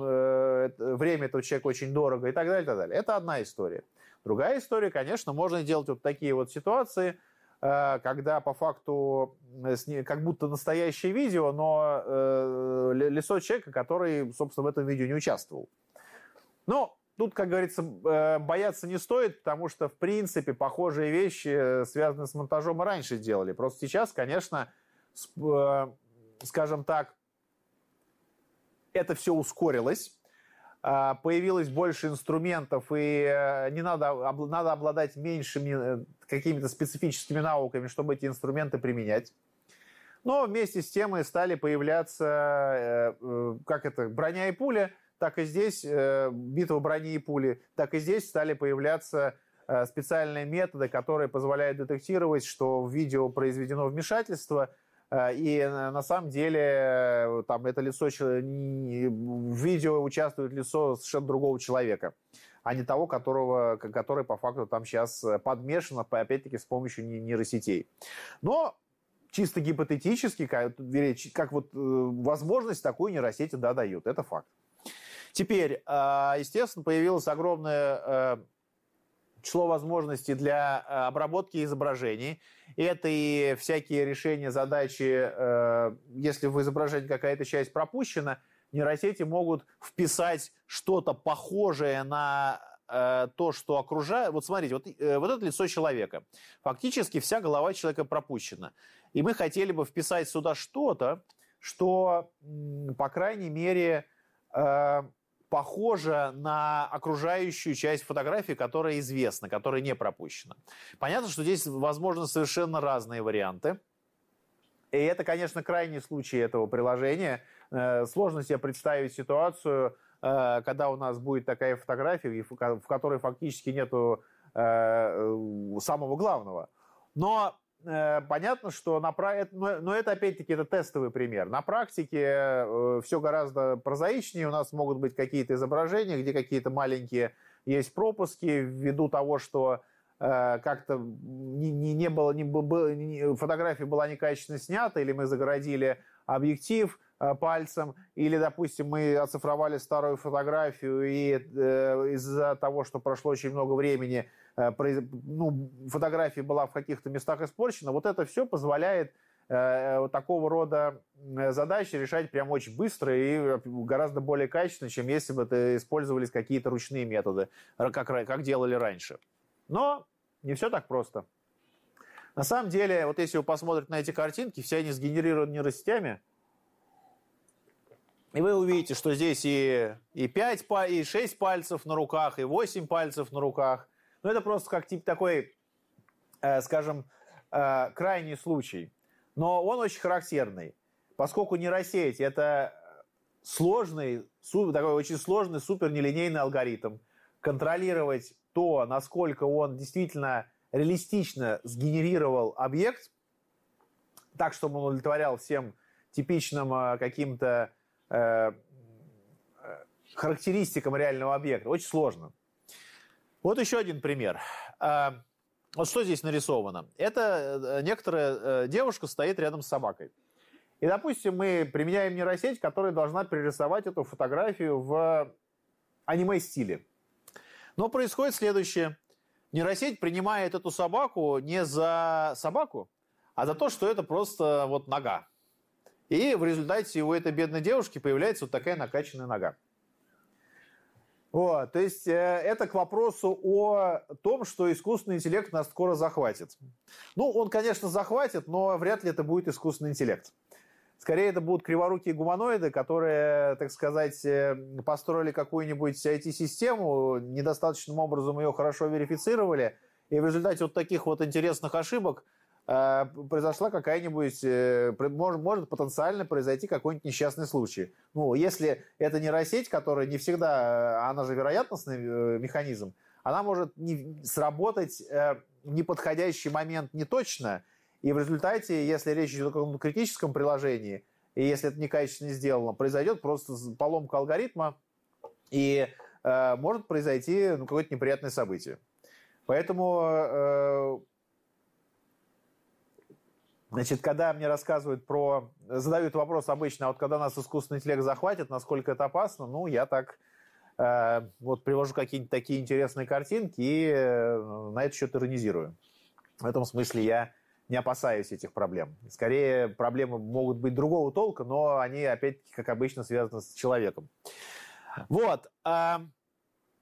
время этого человека очень дорого и так далее, и так далее. Это одна история. Другая история, конечно, можно делать вот такие вот ситуации, когда по факту как будто настоящее видео, но лицо человека, который, собственно, в этом видео не участвовал. Но тут, как говорится, э, бояться не стоит, потому что, в принципе, похожие вещи, э, связанные с монтажом, мы раньше делали. Просто сейчас, конечно, э, скажем так, это все ускорилось, а, появилось больше инструментов, и не надо, надо обладать меньшими какими-то специфическими науками, чтобы эти инструменты применять. Но вместе с тем и стали появляться, как это, броня и пуля – так и здесь э, битва брони и пули, так и здесь стали появляться э, специальные методы, которые позволяют детектировать, что в видео произведено вмешательство, э, и на самом деле там это лицо, в видео участвует лицо совершенно другого человека, а не того, которого, который по факту там сейчас подмешан, опять-таки с помощью нейросетей. Но чисто гипотетически, как, как вот э, возможность такую нейросети да, дают. Это факт. Теперь, естественно, появилось огромное э, число возможностей для э, обработки изображений. Это и всякие решения задачи, если в изображении какая-то часть пропущена, нейросети могут вписать что-то похожее на то, что окружает. Вот смотрите, вот, вот это лицо человека. Фактически вся голова человека пропущена. И мы хотели бы вписать сюда что-то, что, по крайней мере, э, похоже на окружающую часть фотографии, которая известна, которая не пропущена. Понятно, что здесь возможны совершенно разные варианты. И это, конечно, крайний случай этого приложения. Э, сложно себе представить ситуацию, э, когда у нас будет такая фотография, в которой фактически нету самого главного. Но Э, понятно, что на но это опять-таки это тестовый пример. На практике э, все гораздо прозаичнее. У нас могут быть какие-то изображения, где какие-то маленькие есть пропуски ввиду того, что э, как-то не, не, не было, не, не, фотография была некачественно снята, или мы загородили объектив пальцем, или, допустим, мы оцифровали старую фотографию, и э, из-за того, что прошло очень много времени, Э, ну, фотография была в каких-то местах испорчена, вот это все позволяет э, вот такого рода задачи решать прям очень быстро и гораздо более качественно, чем если бы это использовались какие-то ручные методы, как, как делали раньше. Но не все так просто. На самом деле, вот если вы посмотрите на эти картинки, все они сгенерированы нейросетями, и вы увидите, что здесь и, и 5, и 6 пальцев на руках, и 8 пальцев на руках – но ну, это просто как тип такой, э, скажем, э, крайний случай. Но он очень характерный, поскольку нейросеть – это сложный, такой очень сложный, супер нелинейный алгоритм. Контролировать то, насколько он действительно реалистично сгенерировал объект, так, чтобы он удовлетворял всем типичным э, каким-то э, э, характеристикам реального объекта, очень сложно. Вот еще один пример. А, вот что здесь нарисовано? Это э, некоторая э, девушка стоит рядом с собакой. И, допустим, мы применяем нейросеть, которая должна перерисовать эту фотографию в аниме-стиле. Но происходит следующее. Нейросеть принимает эту собаку не за собаку, а за то, что это просто вот нога. И в результате у этой бедной девушки появляется вот такая накачанная нога. Вот, то есть э, это к вопросу о том, что искусственный интеллект нас скоро захватит. Ну, он, конечно, захватит, но вряд ли это будет искусственный интеллект. Скорее, это будут криворукие гуманоиды, которые, так сказать, э, построили какую-нибудь IT-систему, недостаточным образом ее хорошо верифицировали, и в результате вот таких вот интересных ошибок – произошла какая-нибудь, э, может, может потенциально произойти какой-нибудь несчастный случай. Ну, если это нейросеть, которая не всегда, э, она же вероятностный механизм, она может не, сработать в неподходящий момент не точно, и в результате, если речь идет о каком-то критическом приложении, и если это некачественно сделано, произойдет просто поломка алгоритма, и э, может произойти ну, какое-то неприятное событие. Поэтому Значит, когда мне рассказывают про... Задают вопрос обычно, а вот когда нас искусственный интеллект захватит, насколько это опасно, ну, я так э, вот привожу какие-нибудь такие интересные картинки и э, на этот счет иронизирую. В этом смысле я не опасаюсь этих проблем. Скорее, проблемы могут быть другого толка, но они, опять-таки, как обычно, связаны с человеком. Вот. Э,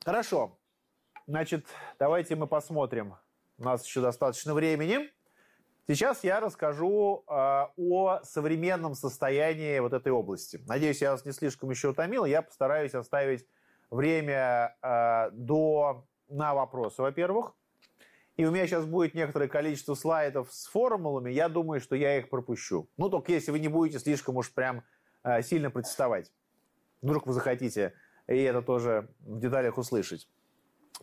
хорошо. Значит, давайте мы посмотрим. У нас еще достаточно времени. Сейчас я расскажу э, о современном состоянии вот этой области. Надеюсь, я вас не слишком еще утомил. Я постараюсь оставить время э, до, на вопросы, во-первых. И у меня сейчас будет некоторое количество слайдов с формулами. Я думаю, что я их пропущу. Ну, только если вы не будете слишком уж прям э, сильно протестовать. Вдруг вы захотите и это тоже в деталях услышать.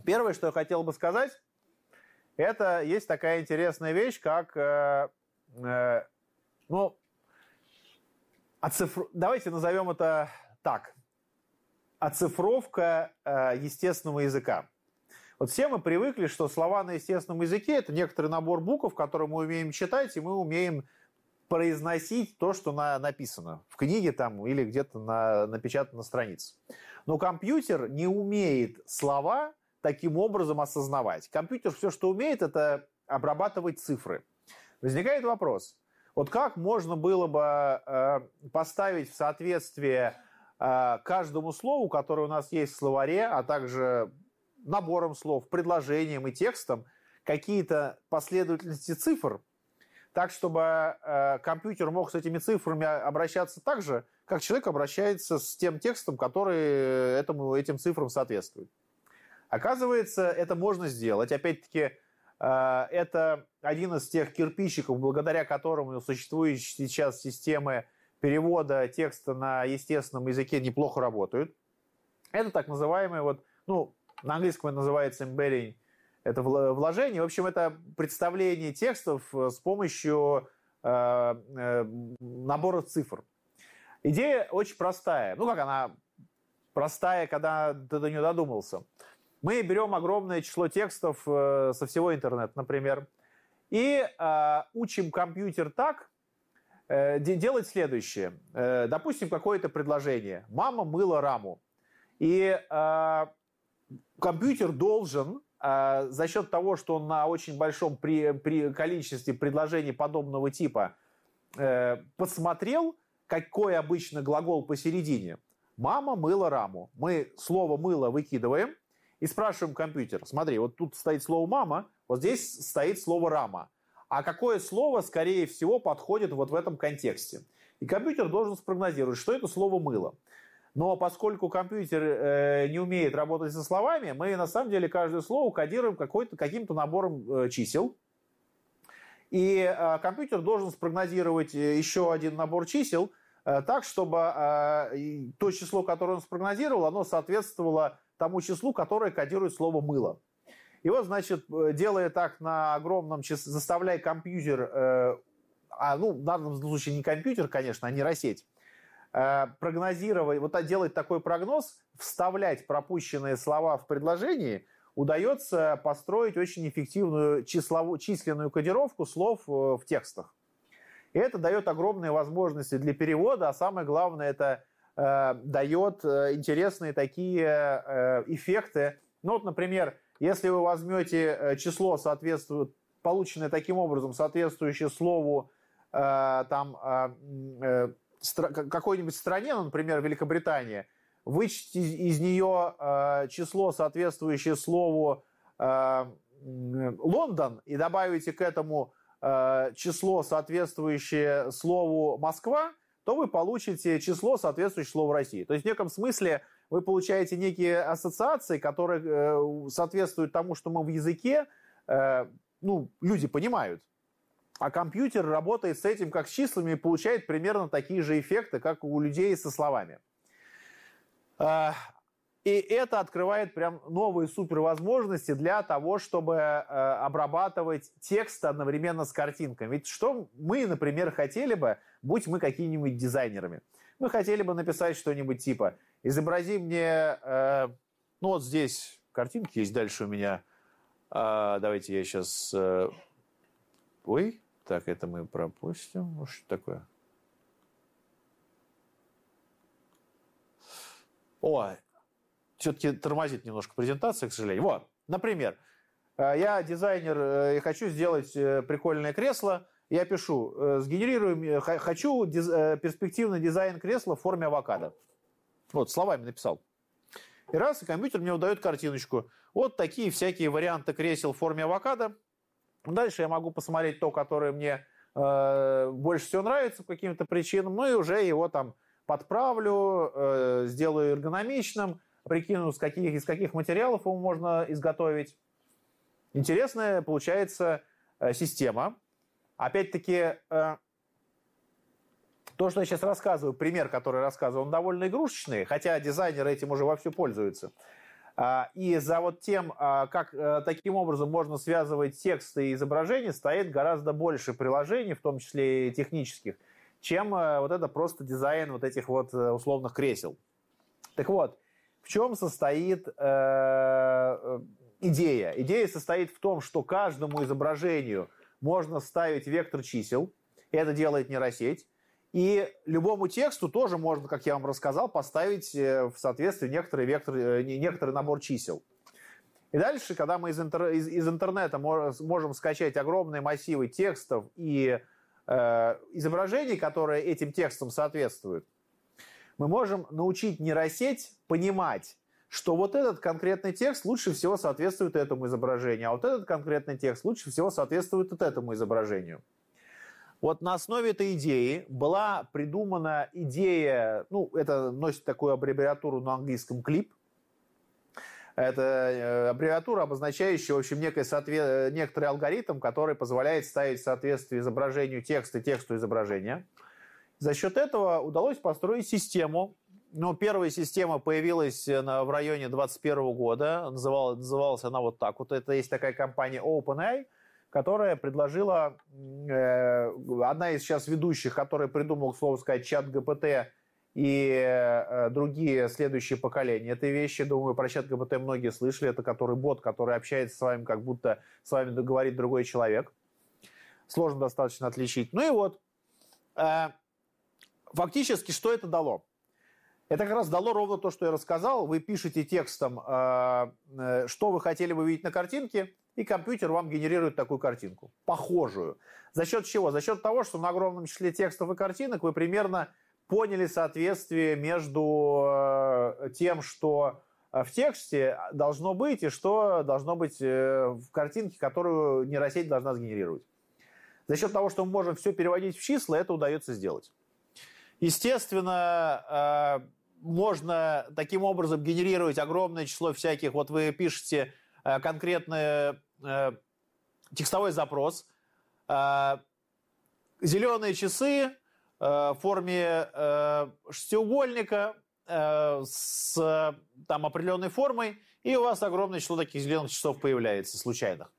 Первое, что я хотел бы сказать, это есть такая интересная вещь, как, э, э, ну, оцифр... давайте назовем это так, оцифровка э, естественного языка. Вот все мы привыкли, что слова на естественном языке – это некоторый набор букв, которые мы умеем читать, и мы умеем произносить то, что на, написано в книге там или где-то на, напечатано на странице. Но компьютер не умеет слова таким образом осознавать. Компьютер все, что умеет, это обрабатывать цифры. Возникает вопрос, вот как можно было бы э, поставить в соответствие э, каждому слову, которое у нас есть в словаре, а также набором слов, предложением и текстом, какие-то последовательности цифр, так, чтобы э, компьютер мог с этими цифрами обращаться так же, как человек обращается с тем текстом, который этому, этим цифрам соответствует. Оказывается, это можно сделать. Опять-таки, э, это один из тех кирпичиков, благодаря которому существующие сейчас системы перевода текста на естественном языке неплохо работают. Это так называемый вот, ну, на английском это называется embedding это вложение. В общем, это представление текстов э, с помощью э, э, набора цифр. Идея очень простая. Ну, как она простая, когда ты до нее додумался. Мы берем огромное число текстов э, со всего интернета, например, и э, учим компьютер так, э, делать следующее. Э, допустим, какое-то предложение. Мама мыла раму. И э, компьютер должен а, за счет того, что он на очень большом при, при количестве предложений подобного типа э, посмотрел, какой обычно глагол посередине. Мама мыла раму. Мы слово мыло выкидываем и спрашиваем компьютер. Смотри, вот тут стоит слово мама, вот здесь стоит слово рама. А какое слово, скорее всего, подходит вот в этом контексте? И компьютер должен спрогнозировать, что это слово мыло. Но поскольку компьютер э, не умеет работать со словами, мы на самом деле каждое слово кодируем каким-то набором э, чисел. И э, компьютер должен спрогнозировать э, еще один набор чисел э, так, чтобы э, то число, которое он спрогнозировал, оно соответствовало тому числу, которое кодирует слово «мыло». И вот, значит, э, делая так на огромном числе, заставляя компьютер, э, а, ну, в данном случае не компьютер, конечно, а нейросеть, Э, прогнозировать, вот делать такой прогноз, вставлять пропущенные слова в предложении, удается построить очень эффективную числовую, численную кодировку слов э, в текстах. И это дает огромные возможности для перевода, а самое главное, это э, дает э, интересные такие э, эффекты. Ну вот, например, если вы возьмете число, соответствует, полученное таким образом, соответствующее слову э, там, э, какой-нибудь стране, ну, например, Великобритания, вычесть из, из нее э, число, соответствующее слову э, Лондон, и добавите к этому э, число, соответствующее слову Москва, то вы получите число, соответствующее слову России. То есть в неком смысле вы получаете некие ассоциации, которые э, соответствуют тому, что мы в языке, э, ну, люди понимают. А компьютер работает с этим как с числами и получает примерно такие же эффекты, как у людей со словами. А, и это открывает прям новые супервозможности для того, чтобы э, обрабатывать текст одновременно с картинками. Ведь что мы, например, хотели бы, будь мы какими-нибудь дизайнерами? Мы хотели бы написать что-нибудь типа «Изобрази мне...» э, Ну вот здесь картинки есть дальше у меня. А, давайте я сейчас... Э, ой, так, это мы пропустим. Ну, что такое? О, все-таки тормозит немножко презентация, к сожалению. Вот, например, э, я дизайнер э, и хочу сделать э, прикольное кресло. Я пишу, сгенерируем, хочу диз, перспективный дизайн кресла в форме авокадо. Вот, словами написал. И раз, и компьютер мне выдает картиночку. Вот такие всякие варианты кресел в форме авокадо. Дальше я могу посмотреть то, которое мне э, больше всего нравится по каким-то причинам, ну и уже его там подправлю, э, сделаю эргономичным, прикину, с каких, из каких материалов его можно изготовить. Интересная получается э, система. Опять-таки, э, то, что я сейчас рассказываю, пример, который рассказываю, он довольно игрушечный, хотя дизайнеры этим уже вовсю пользуются. А, и за вот тем, а, как э, таким образом можно связывать тексты и изображения, стоит гораздо больше приложений, в том числе и технических, чем э, вот это просто дизайн вот этих вот условных кресел. Так вот, в чем состоит идея? Идея состоит в том, что каждому изображению можно ставить вектор чисел, Это делает нейросеть. И любому тексту тоже можно, как я вам рассказал, поставить э, в соответствии некоторый, вектор, э, некоторый набор чисел. И дальше, когда мы из, интер, из, из интернета можем скачать огромные массивы текстов и э, изображений, которые этим текстам соответствуют, мы можем научить нейросеть понимать, что вот этот конкретный текст лучше всего соответствует этому изображению, а вот этот конкретный текст лучше всего соответствует вот этому изображению. Вот на основе этой идеи была придумана идея, ну, это носит такую аббревиатуру на английском клип. Это э, аббревиатура, обозначающая, в общем, некий соответ... некоторый алгоритм, который позволяет ставить соответствие изображению текста тексту изображения. За счет этого удалось построить систему, ну, первая система появилась э, в районе 2021 года. Называлась, называлась она вот так. Вот это есть такая компания OpenAI, которая предложила, э, одна из сейчас ведущих, которая придумала, слово сказать, чат ГПТ и э, другие следующие поколения. Это вещи, думаю, про чат ГПТ многие слышали. Это который бот, который общается с вами, как будто с вами говорит другой человек. Сложно достаточно отличить. Ну и вот, э, фактически, что это дало? Это как раз дало ровно то, что я рассказал. Вы пишете текстом, э, э, что вы хотели бы видеть на картинке, и компьютер вам генерирует такую картинку, похожую. За счет чего? За счет того, что на огромном числе текстов и картинок вы примерно поняли соответствие между э, тем, что в тексте должно быть, и что должно быть в картинке, которую нейросеть должна сгенерировать. За счет того, что мы можем все переводить в числа, это удается сделать. Естественно, можно таким образом генерировать огромное число всяких, вот вы пишете э, конкретный э, текстовой запрос, э, зеленые часы в форме шестиугольника с там определенной формой, и у вас огромное число таких зеленых часов появляется случайных.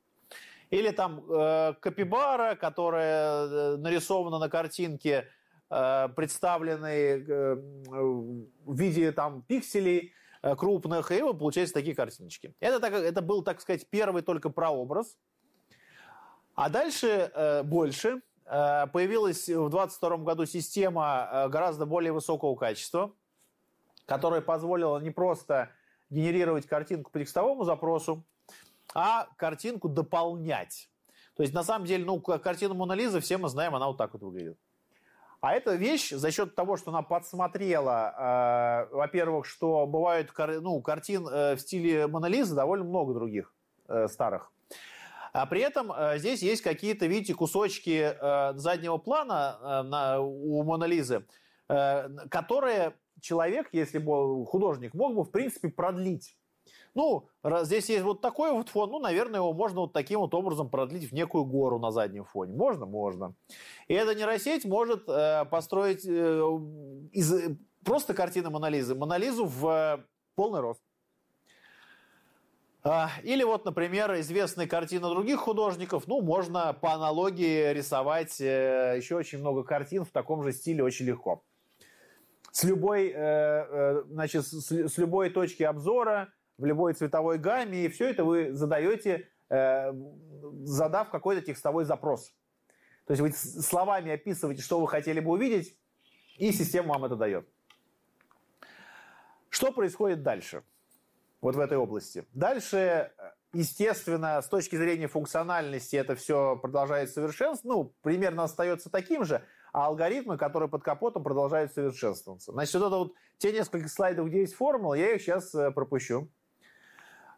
Или там э, капибара, которая нарисована на картинке Э, представлены э, в виде там пикселей э, крупных, и вот получаются такие картиночки. Это, так, это был, так сказать, первый только прообраз. А дальше больше. Появилась в 2022 году система гораздо более высокого качества, которая позволила не просто генерировать картинку по текстовому запросу, а картинку дополнять. То есть, на самом деле, ну, картину Мона Лизы все мы знаем, она вот так вот выглядит. А эта вещь за счет того, что она подсмотрела, э, во-первых, что бывают ну, картин э, в стиле Монолизы довольно много других э, старых. А при этом э, здесь есть какие-то, видите, кусочки э, заднего плана э, на, у Монолизы, э, которые человек, если бы художник, мог бы, в принципе, продлить. Ну, здесь есть вот такой вот фон, ну, наверное, его можно вот таким вот образом продлить в некую гору на заднем фоне. Можно? Можно. И эта нейросеть может э, построить э, из просто картины Монолизы, Монолизу в э, полный рост. А, или вот, например, известные картины других художников, ну, можно по аналогии рисовать э, еще очень много картин в таком же стиле очень легко. С любой, э, э, значит, с любой точки обзора в любой цветовой гамме, и все это вы задаете, э, задав какой-то текстовой запрос. То есть вы словами описываете, что вы хотели бы увидеть, и система вам это дает. Что происходит дальше? Вот в этой области. Дальше, естественно, с точки зрения функциональности это все продолжает совершенствоваться, ну, примерно остается таким же, а алгоритмы, которые под капотом, продолжают совершенствоваться. Значит, вот это вот те несколько слайдов, где есть формула, я их сейчас э, пропущу.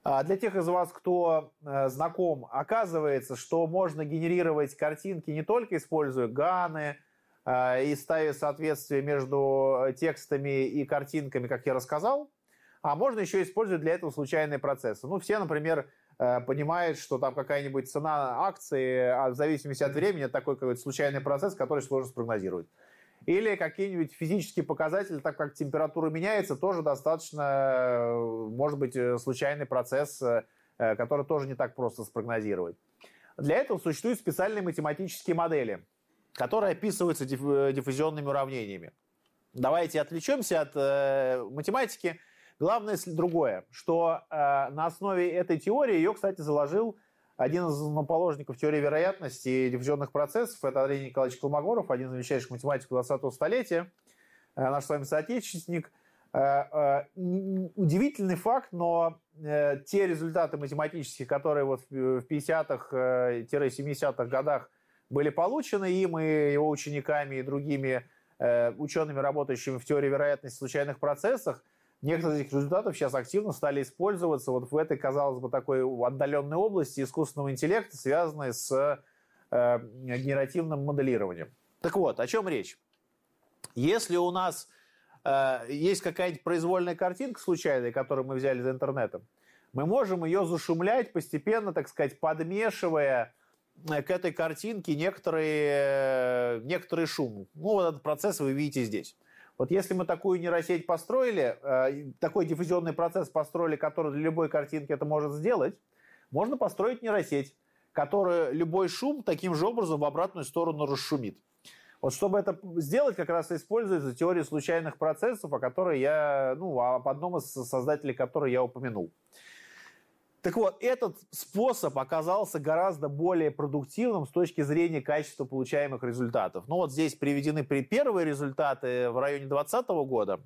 А для тех из вас, кто э, знаком, оказывается, что можно генерировать картинки не только используя ганы э, и ставя соответствие между текстами и картинками, как я рассказал, а можно еще использовать для этого случайные процессы. Ну, все, например, э, понимают, что там какая-нибудь цена акции, а в зависимости от времени, такой какой-то случайный процесс, который сложно спрогнозировать. Или какие-нибудь физические показатели, так как температура меняется, тоже достаточно, э, может быть, э, случайный процесс, э, который тоже не так просто спрогнозировать. Для этого существуют специальные математические модели, которые описываются диффузионными уравнениями. Давайте отвлечемся от математики. Главное другое, что на основе этой теории ее, кстати, заложил один из основоположников теории вероятности и диффузионных процессов, это Андрей Николаевич Колмогоров, один из величайших математиков 20-го столетия, наш с вами соотечественник. Удивительный факт, но те результаты математические, которые вот в 50-х-70-х годах были получены им и его учениками и другими учеными, работающими в теории вероятности случайных процессах, некоторые из этих результатов сейчас активно стали использоваться вот в этой, казалось бы, такой отдаленной области искусственного интеллекта, связанной с э, генеративным моделированием. Так вот, о чем речь? Если у нас э, есть какая-нибудь произвольная картинка случайная, которую мы взяли из интернета, мы можем ее зашумлять постепенно, так сказать, подмешивая э, к этой картинке некоторые, э, некоторый шум. Ну, вот этот процесс вы видите здесь. Вот если мы такую нейросеть построили, э, такой диффузионный процесс построили, который для любой картинки это может сделать, можно построить нейросеть, которая любой шум таким же образом в обратную сторону расшумит. Вот чтобы это сделать, как раз используется теория случайных процессов, о которой я, ну, об одном из создателей которой я упомянул. Так вот, этот способ оказался гораздо более продуктивным с точки зрения качества получаемых результатов. Ну вот здесь приведены первые результаты в районе 2020 года.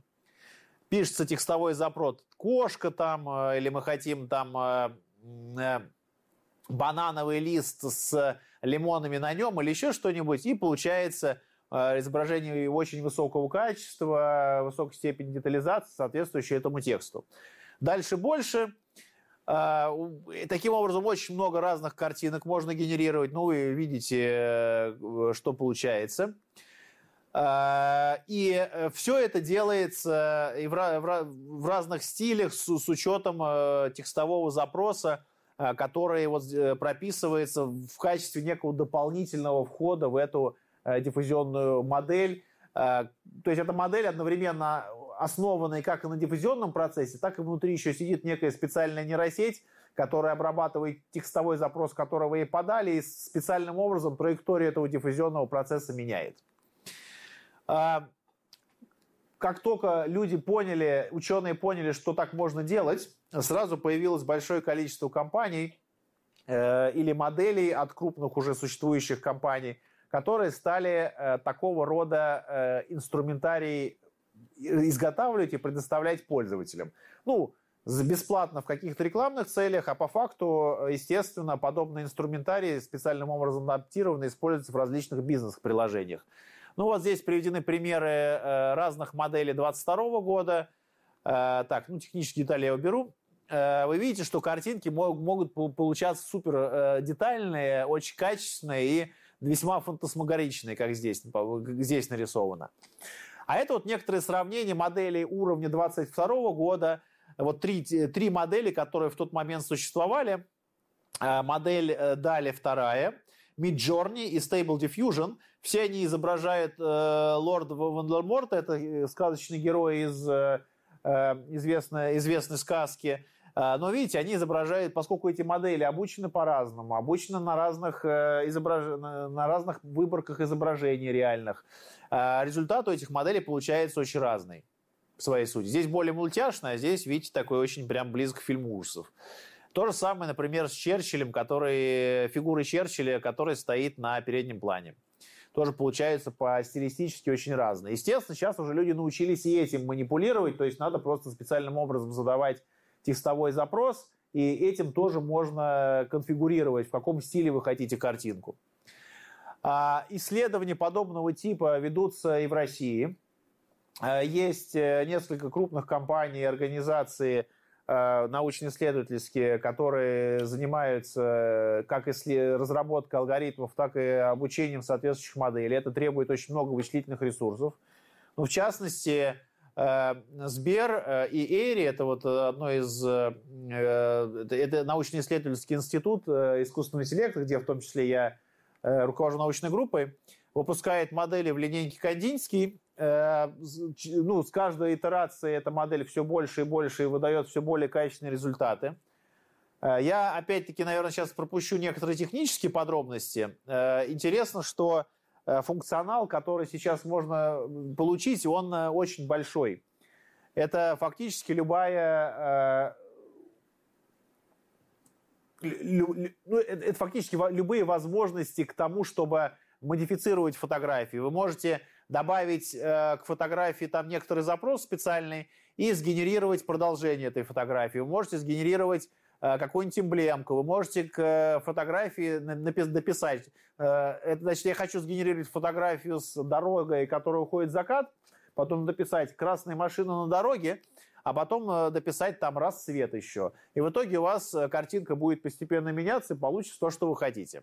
Пишется текстовой запрос «кошка» там, э, или мы хотим там э, э, банановый лист с лимонами на нем или еще что-нибудь, и получается изображение очень высокого качества, высокой степени детализации, соответствующее этому тексту. Дальше больше – таким образом, очень много разных картинок можно генерировать. Ну, вы видите, э, что получается. А, и э, все это делается и в разных стилях с учетом э, текстового запроса, который вот прописывается в качестве некого дополнительного входа в эту диффузионную модель. То есть эта модель одновременно основанной как и на диффузионном процессе, так и внутри еще сидит некая специальная нейросеть, которая обрабатывает текстовой запрос, которого ей подали, и специальным образом траекторию этого диффузионного процесса меняет. А, как только люди поняли, ученые поняли, что так можно делать, сразу появилось большое количество компаний э, или моделей от крупных уже существующих компаний, которые стали э, такого рода э, инструментарий изготавливать и предоставлять пользователям. Ну, бесплатно в каких-то рекламных целях, а по факту, естественно, подобные инструментарии специальным образом адаптированы используются в различных бизнес-приложениях. Ну вот здесь приведены примеры э, разных моделей 2022 года. Э, так, ну технические детали я уберу. Э, вы видите, что картинки могут получаться супер детальные, очень качественные и весьма фантасмагоричные, как здесь, здесь нарисовано. А это вот некоторые сравнения моделей уровня 22 года. Вот три, три модели, которые в тот момент существовали. Э, модель э, далее вторая. Midjourney и Stable Diffusion. Все они изображают э, лорда Вандерморта, это сказочный герой из э, известной, известной сказки. Но видите, они изображают, поскольку эти модели обучены по-разному, обучены на разных, изображ... на разных выборках изображений реальных, а результат у этих моделей получается очень разный в своей сути. Здесь более мультяшно, а здесь, видите, такой очень прям близко к фильму ужасов. То же самое, например, с Черчиллем, который, фигурой Черчилля, который стоит на переднем плане. Тоже получается по стилистически очень разные. Естественно, сейчас уже люди научились и этим манипулировать, то есть надо просто специальным образом задавать текстовой запрос, и этим тоже можно конфигурировать, в каком стиле вы хотите картинку. А, исследования подобного типа ведутся и в России. А, есть э, несколько крупных компаний и организаций э, научно-исследовательские, которые занимаются как разработкой алгоритмов, так и обучением соответствующих моделей. Это требует очень много вычислительных ресурсов. Ну, в частности, э, Сбер и Эйри, это вот одно из, это научно-исследовательский институт искусственного интеллекта, где в том числе я Э, руковожу научной группой, выпускает модели в линейке Кандинский. Э, ну, с каждой итерацией эта модель все больше и больше и выдает все более качественные результаты. Э, я, опять-таки, наверное, сейчас пропущу некоторые технические подробности. Интересно, что функционал, который сейчас можно получить, он очень большой. Это фактически любая ну, это, это фактически любые возможности к тому, чтобы модифицировать фотографии. Вы можете добавить э, к фотографии там некоторый запрос специальный и сгенерировать продолжение этой фотографии. Вы можете сгенерировать э, какую-нибудь эмблемку, вы можете к э, фотографии написать, э, это значит, я хочу сгенерировать фотографию с дорогой, которая уходит в закат, потом дописать красная машина на дороге, а потом э, дописать там рассвет еще. И в итоге у вас э, картинка будет постепенно меняться, и получится то, что вы хотите.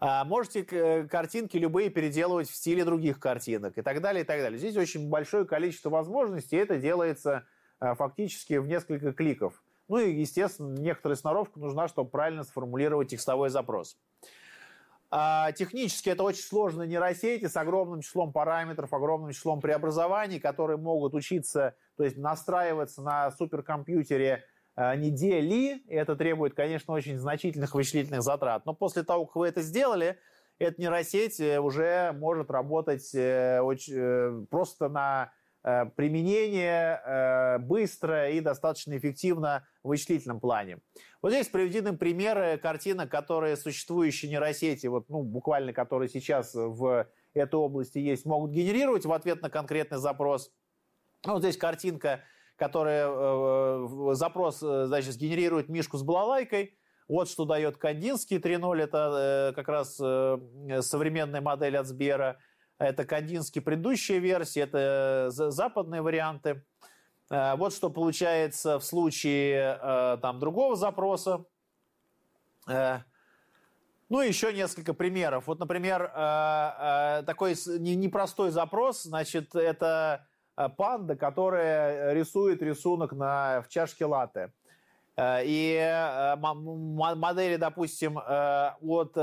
А, можете э, картинки любые переделывать в стиле других картинок и так далее, и так далее. Здесь очень большое количество возможностей, и это делается фактически в несколько кликов. Ну и, естественно, некоторая сноровка нужна, чтобы правильно сформулировать текстовой запрос. А, технически это очень сложные нейросети с огромным числом параметров, огромным числом преобразований, которые могут учиться, то есть настраиваться на суперкомпьютере а, недели. И это требует, конечно, очень значительных вычислительных затрат. Но после того, как вы это сделали, эта нейросеть э, уже может работать э, очень, э, просто на применение э, быстро и достаточно эффективно в вычислительном плане. Вот здесь приведены примеры картинок, которые существующие нейросети, вот, ну, буквально которые сейчас в этой области есть, могут генерировать в ответ на конкретный запрос. Ну, вот здесь картинка, которая э, запрос значит, сгенерирует мишку с балалайкой. Вот что дает Кандинский 3.0, это как раз современная модель от Сбера. Это Кандинский предыдущая версия, это западные варианты. Э, вот что получается в случае э, там, другого запроса. Э, ну, еще несколько примеров. Вот, например, такой непростой запрос, значит, это панда, которая рисует рисунок на, в чашке латте. Э, и э, модели, допустим, э, от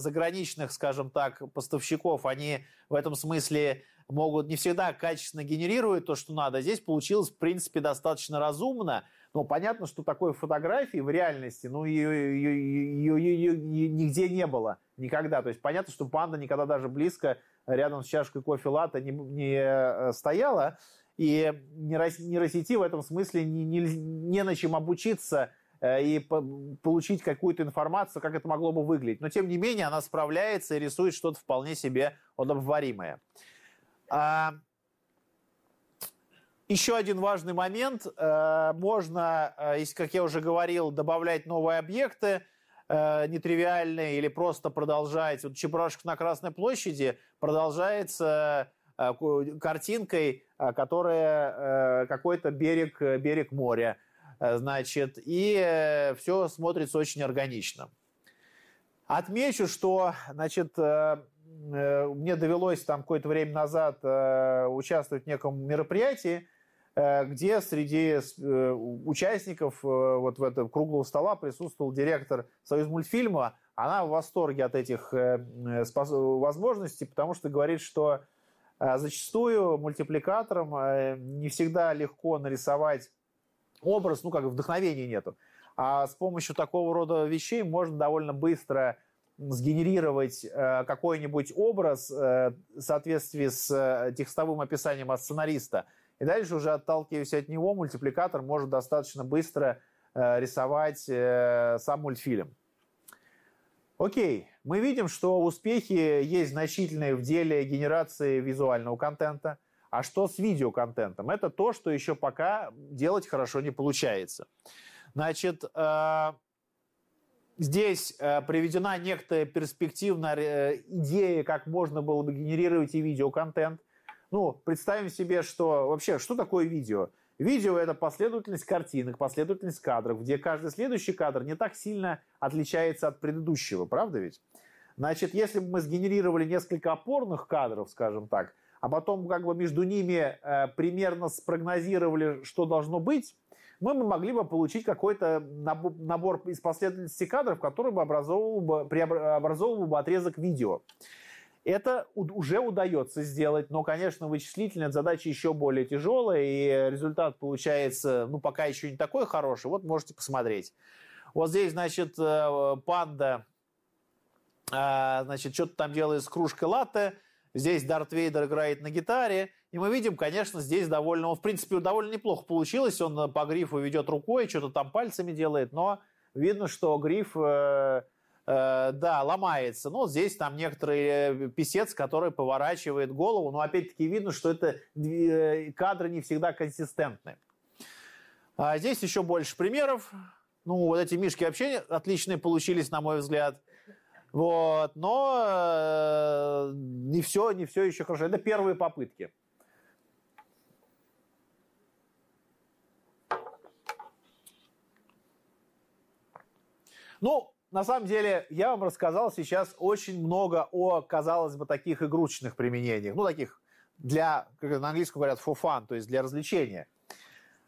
заграничных, скажем так, поставщиков, они в этом смысле могут не всегда качественно генерировать то, что надо. Здесь получилось, в принципе, достаточно разумно. Но понятно, что такой фотографии в реальности, ну, ее, ее, ее, ее нигде не было. Никогда. То есть понятно, что панда никогда даже близко рядом с чашкой кофе латте не, не стояла. И нейросети в этом смысле не, не, не на чем обучиться э, и получить какую-то информацию, как это могло бы выглядеть. Но, тем не менее, она справляется и рисует что-то вполне себе удобоваримое. А, еще один важный момент. Э, можно, э, как я уже говорил, добавлять новые объекты нетривиальные или просто продолжать. Вот Чебурашка на Красной площади продолжается картинкой, э, которая э, какой-то берег, берег моря. Значит, и все смотрится очень органично. Отмечу, что, значит, мне довелось там какое-то время назад участвовать в неком мероприятии, где среди участников вот в этом круглого стола присутствовал директор Союз мультфильма. Она в восторге от этих возможностей, потому что говорит, что зачастую мультипликатором э, не всегда легко нарисовать образ, ну, как вдохновения нету. А с помощью такого рода вещей можно довольно быстро сгенерировать э, какой-нибудь образ э, в соответствии с текстовым описанием от сценариста. И дальше уже отталкиваясь от него, мультипликатор может достаточно быстро рисовать сам мультфильм. Окей, мы видим, что успехи есть значительные в деле генерации визуального контента. А что с видеоконтентом? Это то, что еще пока делать хорошо не получается. Значит, э, здесь э, приведена некая перспективная э, идея, как можно было бы генерировать и видеоконтент. Ну, представим себе, что вообще, что такое видео? Видео – это последовательность картинок, последовательность кадров, где каждый следующий кадр не так сильно отличается от предыдущего, правда ведь? Значит, если бы мы сгенерировали несколько опорных кадров, скажем так, а потом как бы между ними э, примерно спрогнозировали, что должно быть, мы могли бы получить какой-то набор из последовательности кадров, который бы образовывал бы, преобразовывал бы отрезок видео. Это уже удается сделать, но, конечно, вычислительная задача еще более тяжелая, и результат получается, ну, пока еще не такой хороший. Вот можете посмотреть. Вот здесь, значит, э, панда, э, значит, что-то там делает с кружкой латте. Здесь Дарт Вейдер играет на гитаре. И мы видим, конечно, здесь довольно, в принципе, довольно неплохо получилось. Он по грифу ведет рукой, что-то там пальцами делает, но видно, что гриф да, ломается. Ну, здесь там некоторый писец, который поворачивает голову, но опять-таки видно, что это кадры не всегда консистентны. А здесь еще больше примеров. Ну, вот эти мишки вообще отличные получились, на мой взгляд. Вот, но э, не все, не все еще хорошо. Это первые попытки. Ну, на самом деле, я вам рассказал сейчас очень много о, казалось бы, таких игрушечных применениях. Ну, таких для, как на английском говорят, for fun, то есть для развлечения.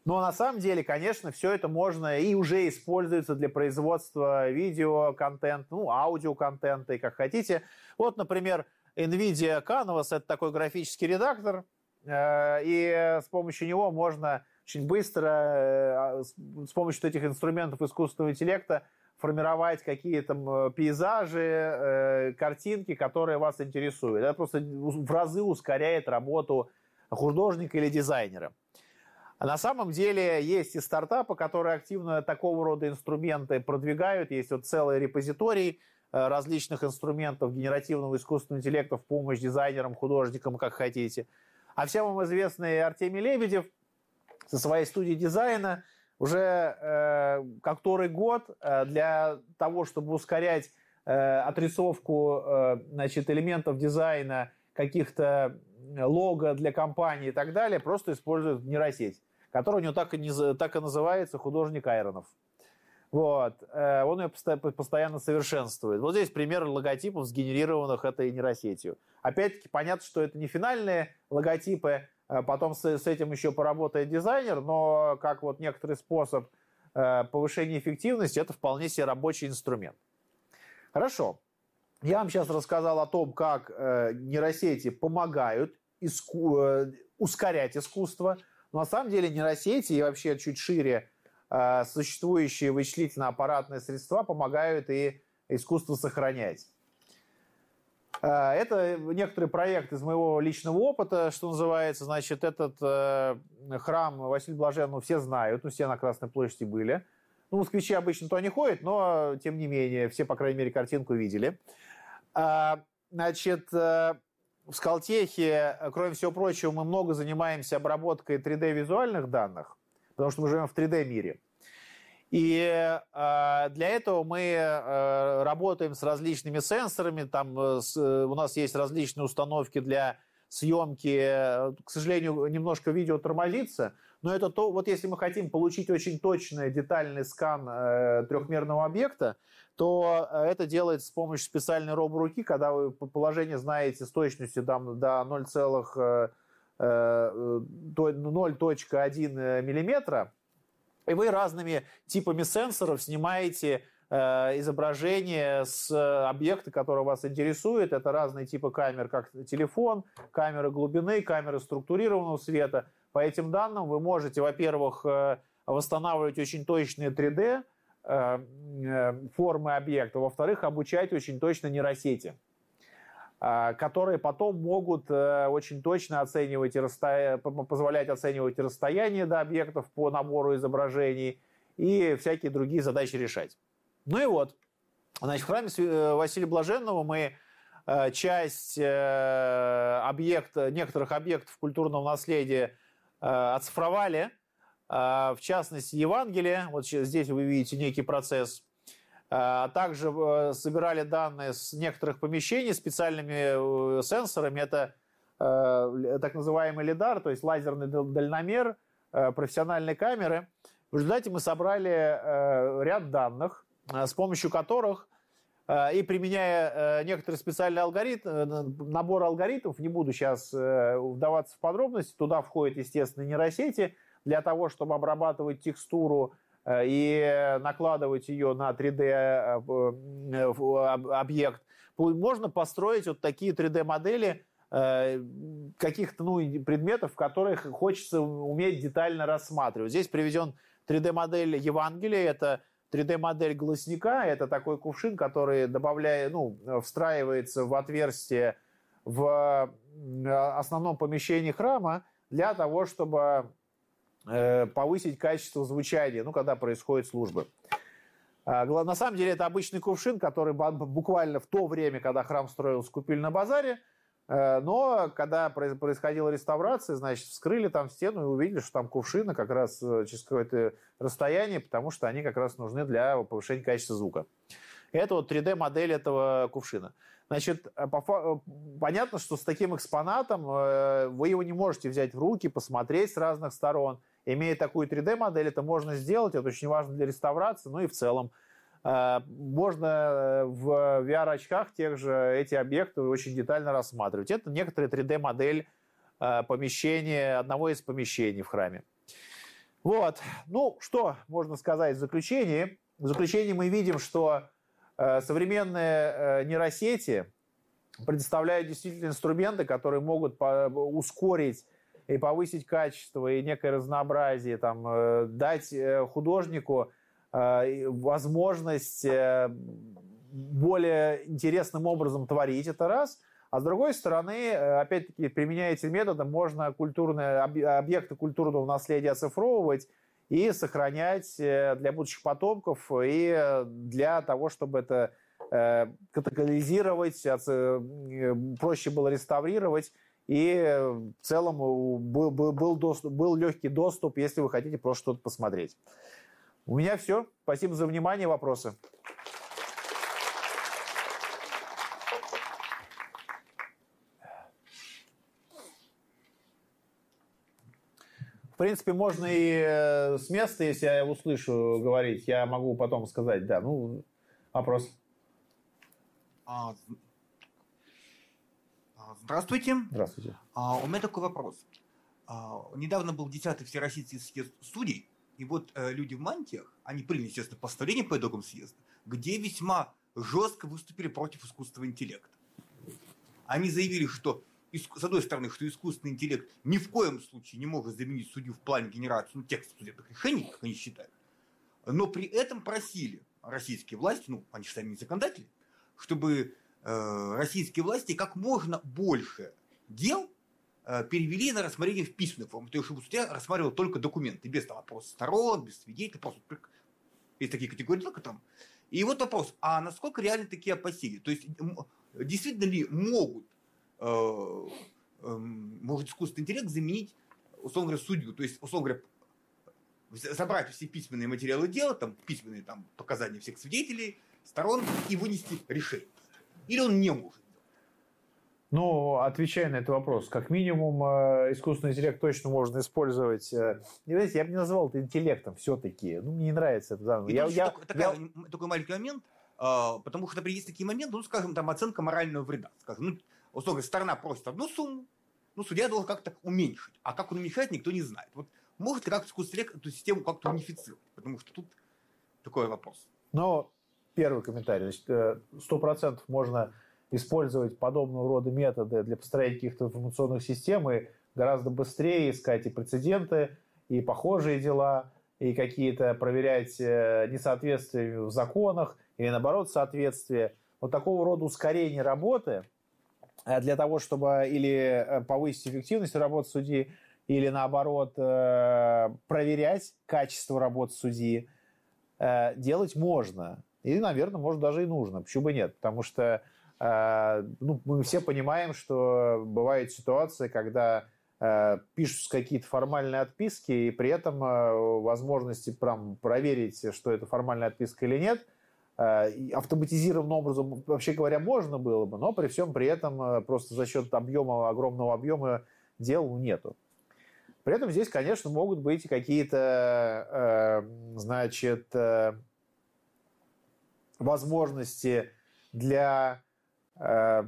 Но на самом деле, конечно, все это можно и уже используется для производства видеоконтента, ну, аудиоконтента и как хотите. Вот, например, NVIDIA Canvas – это такой графический редактор, э, и с помощью него можно очень быстро, э, с помощью этих инструментов искусственного интеллекта формировать какие-то пейзажи, э, картинки, которые вас интересуют. Это просто в разы ускоряет работу художника или дизайнера. А на самом деле есть и стартапы, которые активно такого рода инструменты продвигают. Есть вот целый репозиторий э, различных инструментов генеративного искусственного интеллекта в помощь дизайнерам, художникам, как хотите. А всем вам известный Артемий Лебедев со своей студией дизайна уже э, который год э, для того, чтобы ускорять э, отрисовку э, значит, элементов дизайна, каких-то лого для компании и так далее, просто используют нейросеть который у него так и, не, так и называется «Художник Айронов». Вот. Э, он ее постоянно совершенствует. Вот здесь пример логотипов, сгенерированных этой нейросетью. Опять-таки, понятно, что это не финальные логотипы, э, потом с, с этим еще поработает дизайнер, но как вот некоторый способ э, повышения эффективности, это вполне себе рабочий инструмент. Хорошо. Я вам сейчас рассказал о том, как нейросети помогают иску... ускорять искусство, но на самом деле нейросети и вообще чуть шире э, существующие вычислительно-аппаратные средства помогают и искусство сохранять. Э, это некоторый проект из моего личного опыта, что называется. Значит, этот э, храм Василия Блаженного ну, все знают, ну, все на Красной площади были. Ну, москвичи обычно туда не ходят, но, тем не менее, все, по крайней мере, картинку видели. Э, значит, э, в Скалтехе, э, кроме всего прочего, мы много занимаемся обработкой 3D-визуальных данных, потому что мы живем в 3D-мире. И э, для этого мы э, работаем с различными сенсорами. Там у нас есть различные установки для съемки. К сожалению, немножко видео тормозится, но это то, вот если мы хотим получить очень точный детальный скан трехмерного объекта, то э, это делается с помощью специальной роборуки, когда вы положение знаете с точностью там, до 0,1 э, миллиметра, и вы разными типами сенсоров снимаете э, изображение с объекта, который вас интересует. Это разные типы камер, как телефон, камеры глубины, камеры структурированного света. По этим данным вы можете, во-первых, восстанавливать очень точные 3D Э, э, формы объекта, во-вторых, обучать очень точно нейросети, э, которые потом могут очень точно оценивать и расстоя... позволять оценивать расстояние до объектов по набору изображений и всякие другие задачи решать. Ну и вот, значит, в храме Василия Блаженного мы часть объекта, некоторых объектов культурного наследия оцифровали – а, в частности, Евангелие, вот здесь вы видите некий процесс, а также э, собирали данные с некоторых помещений специальными э, сенсорами, это э, так называемый лидар, то есть лазерный дальномер, профессиональные камеры. В результате мы собрали ряд данных, с помощью которых и применяя некоторые специальные алгоритмы, набор алгоритмов, не буду сейчас вдаваться в подробности, туда входят, естественно, нейросети, для того, чтобы обрабатывать текстуру э, и накладывать ее на 3D э, э, объект, можно построить вот такие 3D-модели каких-то ну, предметов, которых хочется уметь детально рассматривать. Здесь приведен 3D-модель Евангелия, это 3D-модель гласника, это такой кувшин, который добавляет, ну, встраивается в отверстие в основном помещении храма для того, чтобы повысить качество звучания, ну, когда происходит служба. А, на самом деле это обычный кувшин, который буквально в то время, когда храм строился, купили на базаре. Э, но когда происходила реставрация, значит, вскрыли там стену и увидели, что там кувшины как раз э, через какое-то расстояние, потому что они как раз нужны для повышения качества звука. Это вот 3D-модель этого кувшина. Значит, э, понятно, что с таким экспонатом вы его не можете взять в руки, посмотреть с разных сторон – Имея такую 3D-модель, это можно сделать, это очень важно для реставрации, ну и в целом. Э, можно э, в VR-очках тех же эти объекты очень детально рассматривать. Это некоторая 3D-модель э, помещения, одного из помещений в храме. Вот. Ну, что можно сказать в заключении? В заключении мы видим, что современные нейросети предоставляют действительно инструменты, которые могут ускорить и повысить качество и некое разнообразие, там, э, дать э, художнику э, возможность более интересным образом творить, это раз. А с другой стороны, опять-таки, применяя эти методы, можно культурные, объекты культурного наследия оцифровывать и сохранять для будущих потомков и для того, чтобы это катализировать, проще было реставрировать и в целом был, был, был, доступ, был легкий доступ, если вы хотите просто что-то посмотреть. У меня все. Спасибо за внимание. Вопросы? В принципе, можно и э, с места, если я услышу говорить, я могу потом сказать, да. Ну, вопрос. А, Здравствуйте. Здравствуйте. А, у меня такой вопрос. А, недавно был 10-й Всероссийский съезд судей, и вот э, люди в мантиях, они приняли, естественно, постановление по итогам съезда, где весьма жестко выступили против искусственного интеллекта. Они заявили, что с одной стороны, что искусственный интеллект ни в коем случае не может заменить судью в плане генерации ну, текста судебных решений, как они считают, но при этом просили российские власти, ну, они же сами не законодатели, чтобы российские власти как можно больше дел э, перевели на рассмотрение в письменную форму. То есть, чтобы судья рассматривал только документы, без там вопроса сторон, без свидетелей, просто есть такие категории только там. И вот вопрос, а насколько реально такие опасения? То есть, действительно ли могут, э, э, может искусственный интеллект заменить, условно говоря, судью? То есть, условно говоря, забрать все письменные материалы дела, там, письменные там, показания всех свидетелей, сторон и вынести решение. Или он не может? Ну, отвечая на этот вопрос, как минимум, э, искусственный интеллект точно можно использовать. Э, знаете, я бы не назвал это интеллектом все-таки. Ну, мне не нравится это. Да. Я, я, такой, я... такой маленький момент, а, потому что, например, есть такие моменты, ну, скажем, там оценка морального вреда. Скажем, ну, условно, сторона просит одну сумму, ну, судья должен как-то уменьшить. А как он уменьшает, никто не знает. Вот может ли как-то искусственный интеллект эту систему как-то унифицировать? Потому что тут такой вопрос. Но первый комментарий. Значит, э, сто процентов можно использовать подобного рода методы для построения каких-то информационных систем и гораздо быстрее искать и прецеденты, и похожие дела, и какие-то проверять э, несоответствия в законах, или наоборот соответствие. Вот такого рода ускорение работы э, для того, чтобы или повысить эффективность работы судьи, или наоборот проверять качество работы судьи, делать можно. И, наверное, может, даже и нужно. Почему бы нет? Потому что э, ну, мы все понимаем, что бывают ситуации, когда э, пишутся какие-то формальные отписки, и при этом э, возможности прям проверить, что это формальная отписка или нет, автоматизированным образом, вообще говоря, можно было бы, но при всем при этом просто за счет объема, огромного объема дел нету. При этом здесь, конечно, могут быть какие-то, значит, возможности для э,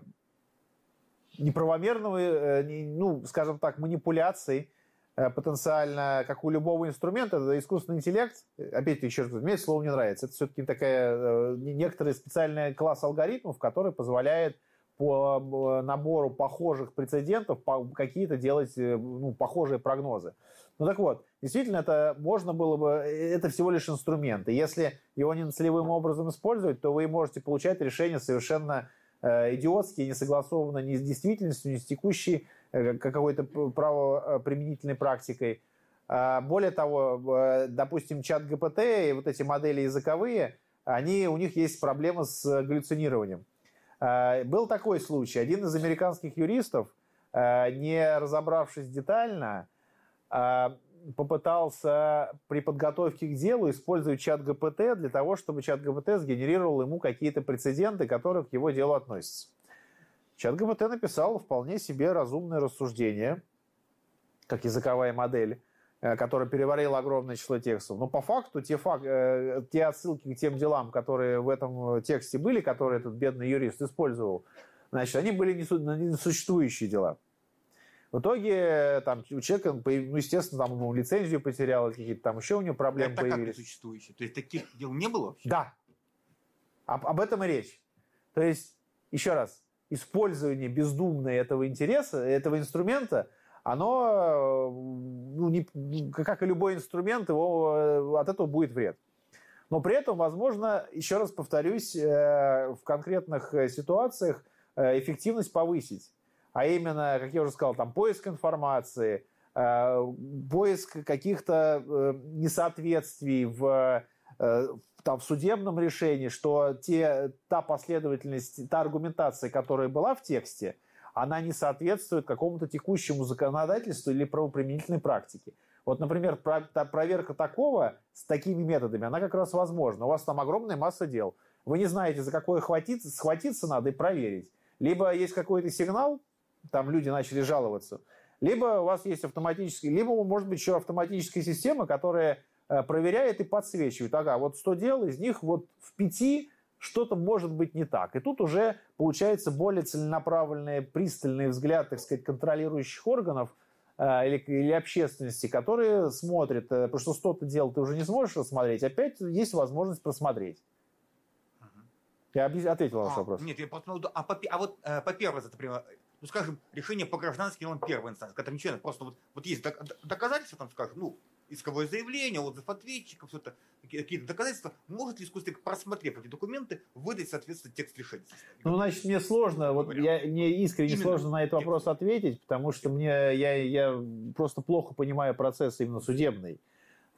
неправомерного, э, ну, скажем так, манипуляций э, потенциально, как у любого инструмента, это искусственный интеллект, опять-таки, еще раз, мне слово не нравится, это все-таки такая, э, некоторый специальный класс алгоритмов, который позволяет по набору похожих прецедентов какие-то делать э, ну, похожие прогнозы. Ну так вот, действительно, это можно было бы, э, это всего лишь инструмент. И если его не целевым образом использовать, то вы можете получать решения совершенно э, идиотские, не согласованные ни с действительностью, ни с текущей э, какой-то правоприменительной практикой. А более того, э, допустим, чат ГПТ и вот эти модели языковые, они, у них есть проблема с галлюцинированием. Э, был такой случай. Один из американских юристов, э, не разобравшись детально, э, попытался при подготовке к делу использовать чат ГПТ для того, чтобы чат ГПТ сгенерировал ему какие-то прецеденты, которые к его делу относятся. Чат ГПТ написал вполне себе разумное рассуждение, как языковая модель, который переварил огромное число текстов. Но по факту те, фак, э, те отсылки к тем делам, которые в этом тексте были, которые этот бедный юрист использовал, значит, они были несуществующие дела. В итоге там, у человека, ну, естественно, там лицензию потерял, какие-то там еще у него проблемы Это появились. как несуществующие? То есть таких дел не было вообще? Да. Об, об этом и речь. То есть, еще раз, использование бездумное этого интереса, этого инструмента – оно, ну, не, как и любой инструмент, его, э, от этого будет вред. Но при этом, возможно, еще раз повторюсь, э, в конкретных э, ситуациях эффективность повысить. А именно, как я уже сказал, там поиск информации, поиск каких-то несоответствий в, там, в судебном решении, что те, та последовательность, та аргументация, которая была в тексте – она не соответствует какому-то текущему законодательству или правоприменительной практике. Вот, например, проверка такого с такими методами, она как раз возможна. У вас там огромная масса дел. Вы не знаете, за какое хватиться, схватиться надо и проверить. Либо есть какой-то сигнал, там люди начали жаловаться, либо у вас есть автоматический, либо, может быть, еще автоматическая система, которая э, проверяет и подсвечивает. Ага, вот 100 дел, из них вот в пяти что-то может быть не так. И тут уже получается более целенаправленный, пристальный взгляд, так сказать, контролирующих органов э, или, или общественности, которые смотрят, э, потому что что-то дел ты уже не сможешь рассмотреть, опять есть возможность просмотреть. Я ответил на ваш а, вопрос. Нет, я просто... А, по, а вот э, по первой, это, например, ну, скажем, решение по гражданским делам первой инстанции, когда ничего, просто вот, вот есть доказательства, там, скажем, ну, исковое заявление, отзыв ответчиков, что-то, какие-то доказательства, может ли искусственник, просмотрев эти документы, выдать, соответственно, текст решения? Ну, значит, мне сложно, вот я, мне искренне именно сложно на этот вопрос текст. ответить, потому что мне, я, я просто плохо понимаю процесс именно судебный.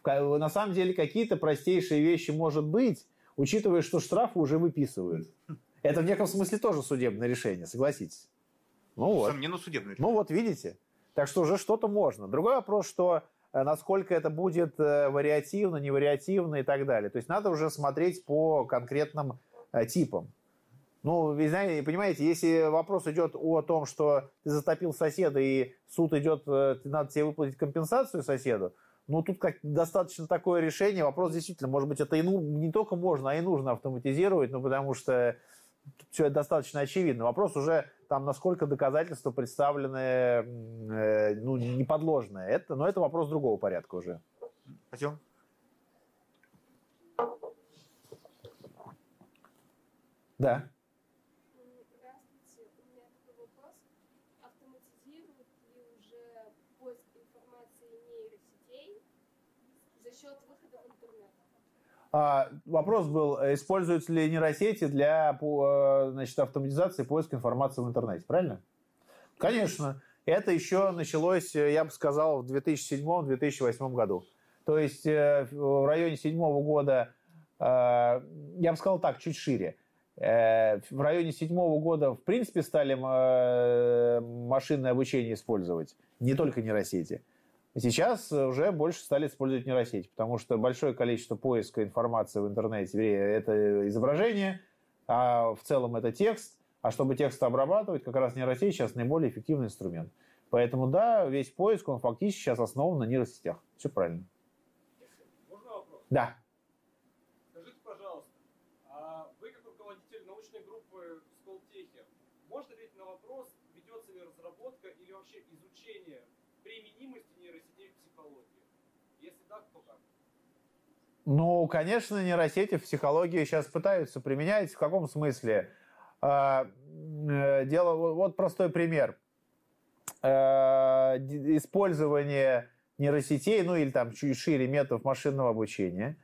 На самом деле, какие-то простейшие вещи может быть, учитывая, что штрафы уже выписывают. Это в неком смысле тоже судебное решение, согласитесь. Ну вот. Сомненно судебное решение. Ну вот, видите. Так что уже что-то можно. Другой вопрос, что насколько это будет э, вариативно, невариативно и так далее. То есть надо уже смотреть по конкретным э, типам. Ну, вы знаете, понимаете, если вопрос идет о том, что ты затопил соседа, и суд идет, надо тебе выплатить компенсацию соседу, ну, тут как достаточно такое решение. Вопрос действительно, может быть, это и ну, не только можно, а и нужно автоматизировать, ну, потому что все это достаточно очевидно. Вопрос уже там, насколько доказательства представлены э, ну, неподложные. Это, но это вопрос другого порядка уже. Пойдем. Да. А, вопрос был, используются ли нейросети для э, значит, автоматизации поиска информации в интернете, правильно? Конечно. Это еще началось, э, я бы сказал, в 2007-2008 году. То есть э, в районе седьмого года, я бы сказал так, чуть шире. В районе седьмого года, в принципе, стали машинное обучение использовать, не только нейросети. Сейчас уже больше стали использовать нейросеть, потому что большое количество поиска информации в интернете – это изображение, а в целом это текст. А чтобы текст обрабатывать, как раз нейросеть сейчас наиболее эффективный инструмент. Поэтому да, весь поиск, он фактически сейчас основан на нейросетях. Все правильно. Можно вопрос? Да. Скажите, пожалуйста, а вы как руководитель научной группы в Сколтехе, можете ответить на вопрос, ведется ли разработка или вообще изучение применимости нейросетей в психологии? Если да, то как? Ну, конечно, нейросети в психологии сейчас пытаются применять. В каком смысле? А, э, дело, вот простой пример. А, использование нейросетей, ну или там чуть шире методов машинного обучения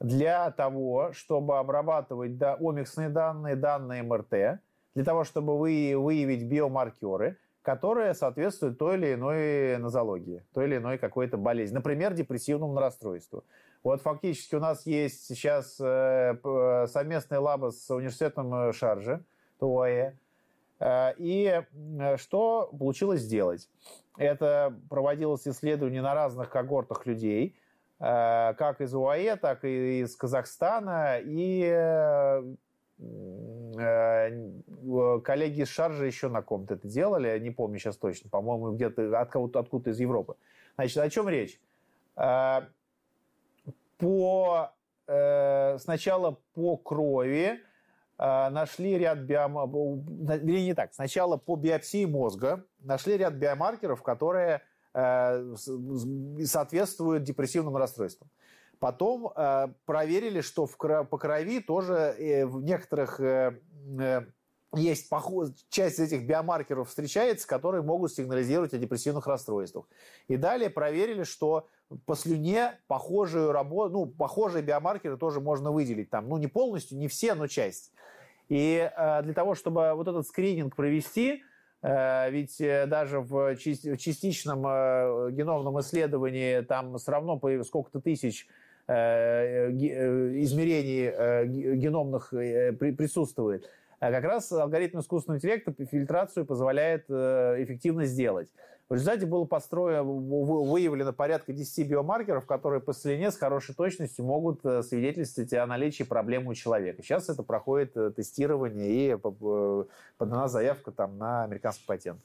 для того, чтобы обрабатывать омиксные данные, данные МРТ, для того, чтобы вы, выявить биомаркеры, которая соответствует той или иной нозологии, той или иной какой-то болезни. Например, депрессивному расстройству. Вот фактически у нас есть сейчас э, совместная лаба с университетом Шаржи, ТУАЭ. И что получилось сделать? Это проводилось исследование на разных когортах людей, как из УАЭ, так и из Казахстана. И Э, коллеги из Шаржа еще на ком-то это делали, не помню сейчас точно, по-моему, где-то от кого-то откуда из Европы. Значит, о чем речь? Э, по, э, сначала по крови нашли ряд биомаркеров, или не так, сначала по биопсии мозга нашли ряд биомаркеров, которые соответствуют депрессивным расстройствам. Потом э, проверили, что в, по крови тоже э, в некоторых э, э, есть похож... часть этих биомаркеров встречается, которые могут сигнализировать о депрессивных расстройствах. И далее проверили, что по слюне похожую работу, ну, похожие биомаркеры тоже можно выделить там, ну, не полностью, не все, но часть. И э, для того, чтобы вот этот скрининг провести, э, ведь э, даже в частичном геномном исследовании там все равно сколько-то тысяч измерений э, геномных присутствует. А как раз алгоритм искусственного интеллекта фильтрацию позволяет эффективно сделать. В результате было построено, выявлено порядка 10 биомаркеров, которые по слюне с хорошей точностью могут свидетельствовать о наличии проблемы у человека. Сейчас это проходит тестирование и подана заявка там, на американский патент.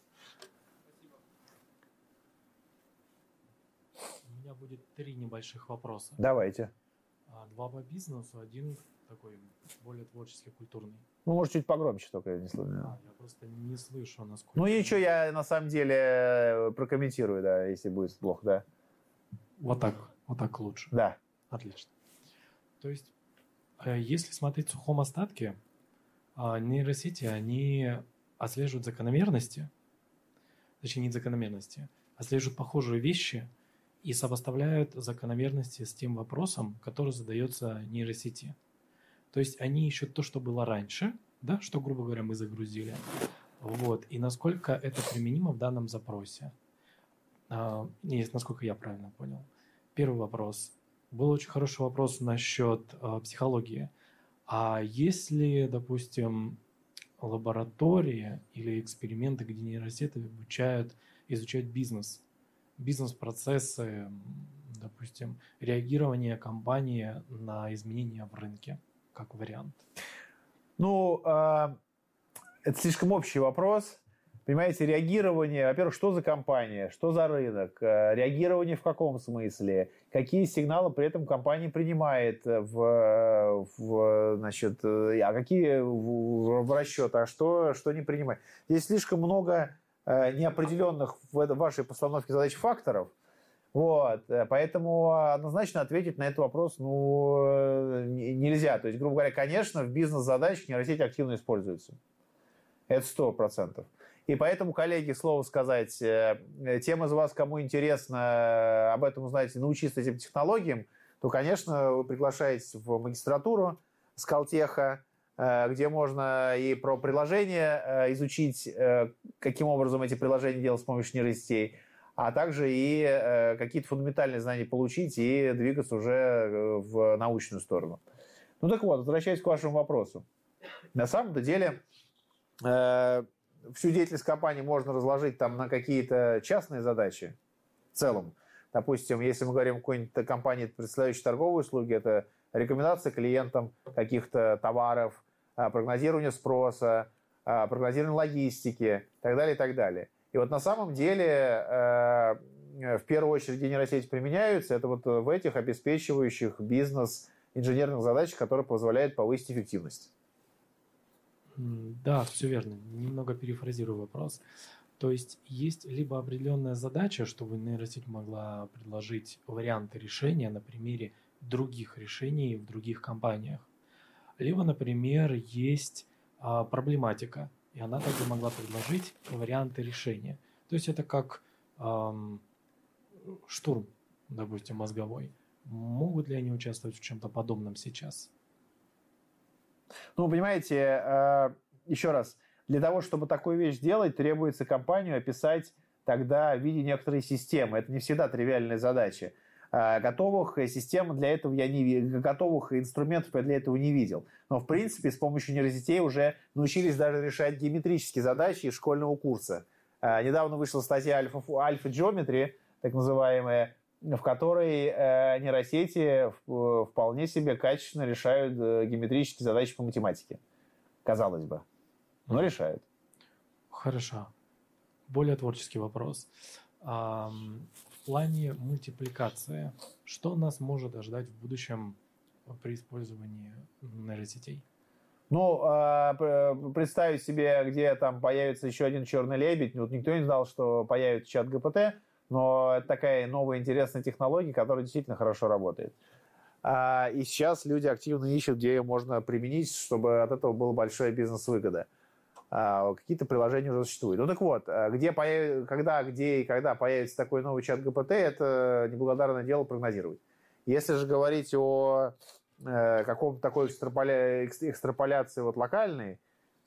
будет три небольших вопроса. Давайте. А, два по бизнесу, один такой более творческий, культурный. Ну, может, чуть погромче только, я не слышу. А, я просто не слышу, насколько... Ну, ничего, я на самом деле прокомментирую, да, если будет плохо, да. Вот так, вот так лучше. Да. Отлично. То есть, э, если смотреть в сухом остатке, а, нейросети, они отслеживают закономерности, точнее, не закономерности, отслеживают похожие вещи – и сопоставляют закономерности с тем вопросом, который задается нейросети. То есть они ищут то, что было раньше, да, что, грубо говоря, мы загрузили, вот, и насколько это применимо в данном запросе. А, насколько я правильно понял. Первый вопрос. Был очень хороший вопрос насчет а, психологии. А если, допустим, лаборатории или эксперименты, где нейросети обучают изучать бизнес, бизнес-процессы, допустим, реагирование компании на изменения в рынке, как вариант? Ну, э, это слишком общий вопрос. Понимаете, реагирование, во-первых, что за компания, что за рынок, э, реагирование в каком смысле, какие сигналы при этом компания принимает в, в значит, а какие в, в расчет, а что, что не принимает. Здесь слишком много Э, неопределенных в вашей постановке задач факторов. Вот, э, поэтому однозначно ответить на этот вопрос ну, э, нельзя. То есть, грубо говоря, конечно, в бизнес-задачах нейросети активно используются. Это сто процентов. И поэтому, коллеги, слово сказать, тем из вас, кому интересно об этом узнать научиться этим технологиям, то, конечно, вы приглашаетесь в магистратуру Скалтеха, Э, где можно и про приложения э, изучить, э, каким образом эти приложения делать с помощью нейросетей, а также и какие-то фундаментальные знания получить и двигаться уже в научную сторону. Ну так вот, возвращаясь к вашему вопросу. На самом-то деле всю деятельность компании можно разложить там на какие-то частные задачи в целом. Допустим, если мы говорим о какой-нибудь компании, представляющей торговые услуги, это рекомендация клиентам каких-то товаров, а, прогнозирование спроса, а, прогнозирование логистики и так далее, и так далее. И вот на самом деле э, в первую очередь нейросети применяются, это вот в этих обеспечивающих бизнес инженерных задачах, которые позволяют повысить эффективность. Да, все верно. Немного перефразирую вопрос. То есть есть либо определенная задача, чтобы нейросеть могла предложить варианты решения на примере других решений в других компаниях. Либо, например, есть а, проблематика, и она также могла предложить варианты решения. То есть это как эм, штурм, допустим, мозговой. Могут ли они участвовать в чем-то подобном сейчас? Ну, понимаете, э, еще раз, для того, чтобы такую вещь делать, требуется компанию описать тогда в виде некоторой системы. Это не всегда тривиальная задача. Э, готовых систем для этого я не видел, готовых инструментов я для этого не видел. Но, в принципе, с помощью нейросетей уже научились даже решать геометрические задачи из школьного курса. Э, недавно вышла статья Alpha, Alpha Geometry, так называемая, в которой э, нейросети вполне себе качественно решают геометрические задачи по математике. Казалось бы. Но решают. Хорошо. Более творческий вопрос плане мультипликации, что нас может ожидать в будущем при использовании нейросетей? Ну, а, представить себе, где там появится еще один черный лебедь. Вот никто не знал, что появится чат ГПТ, но это такая новая интересная технология, которая действительно хорошо работает. А, и сейчас люди активно ищут, где ее можно применить, чтобы от этого была большая бизнес-выгода. А, какие-то приложения уже существуют. Ну так вот, а, где появ... когда, где и когда появится такой новый чат ГПТ, это неблагодарное дело прогнозировать. Если же говорить о э, каком-то такой экстраполя... экстраполяции вот локальной,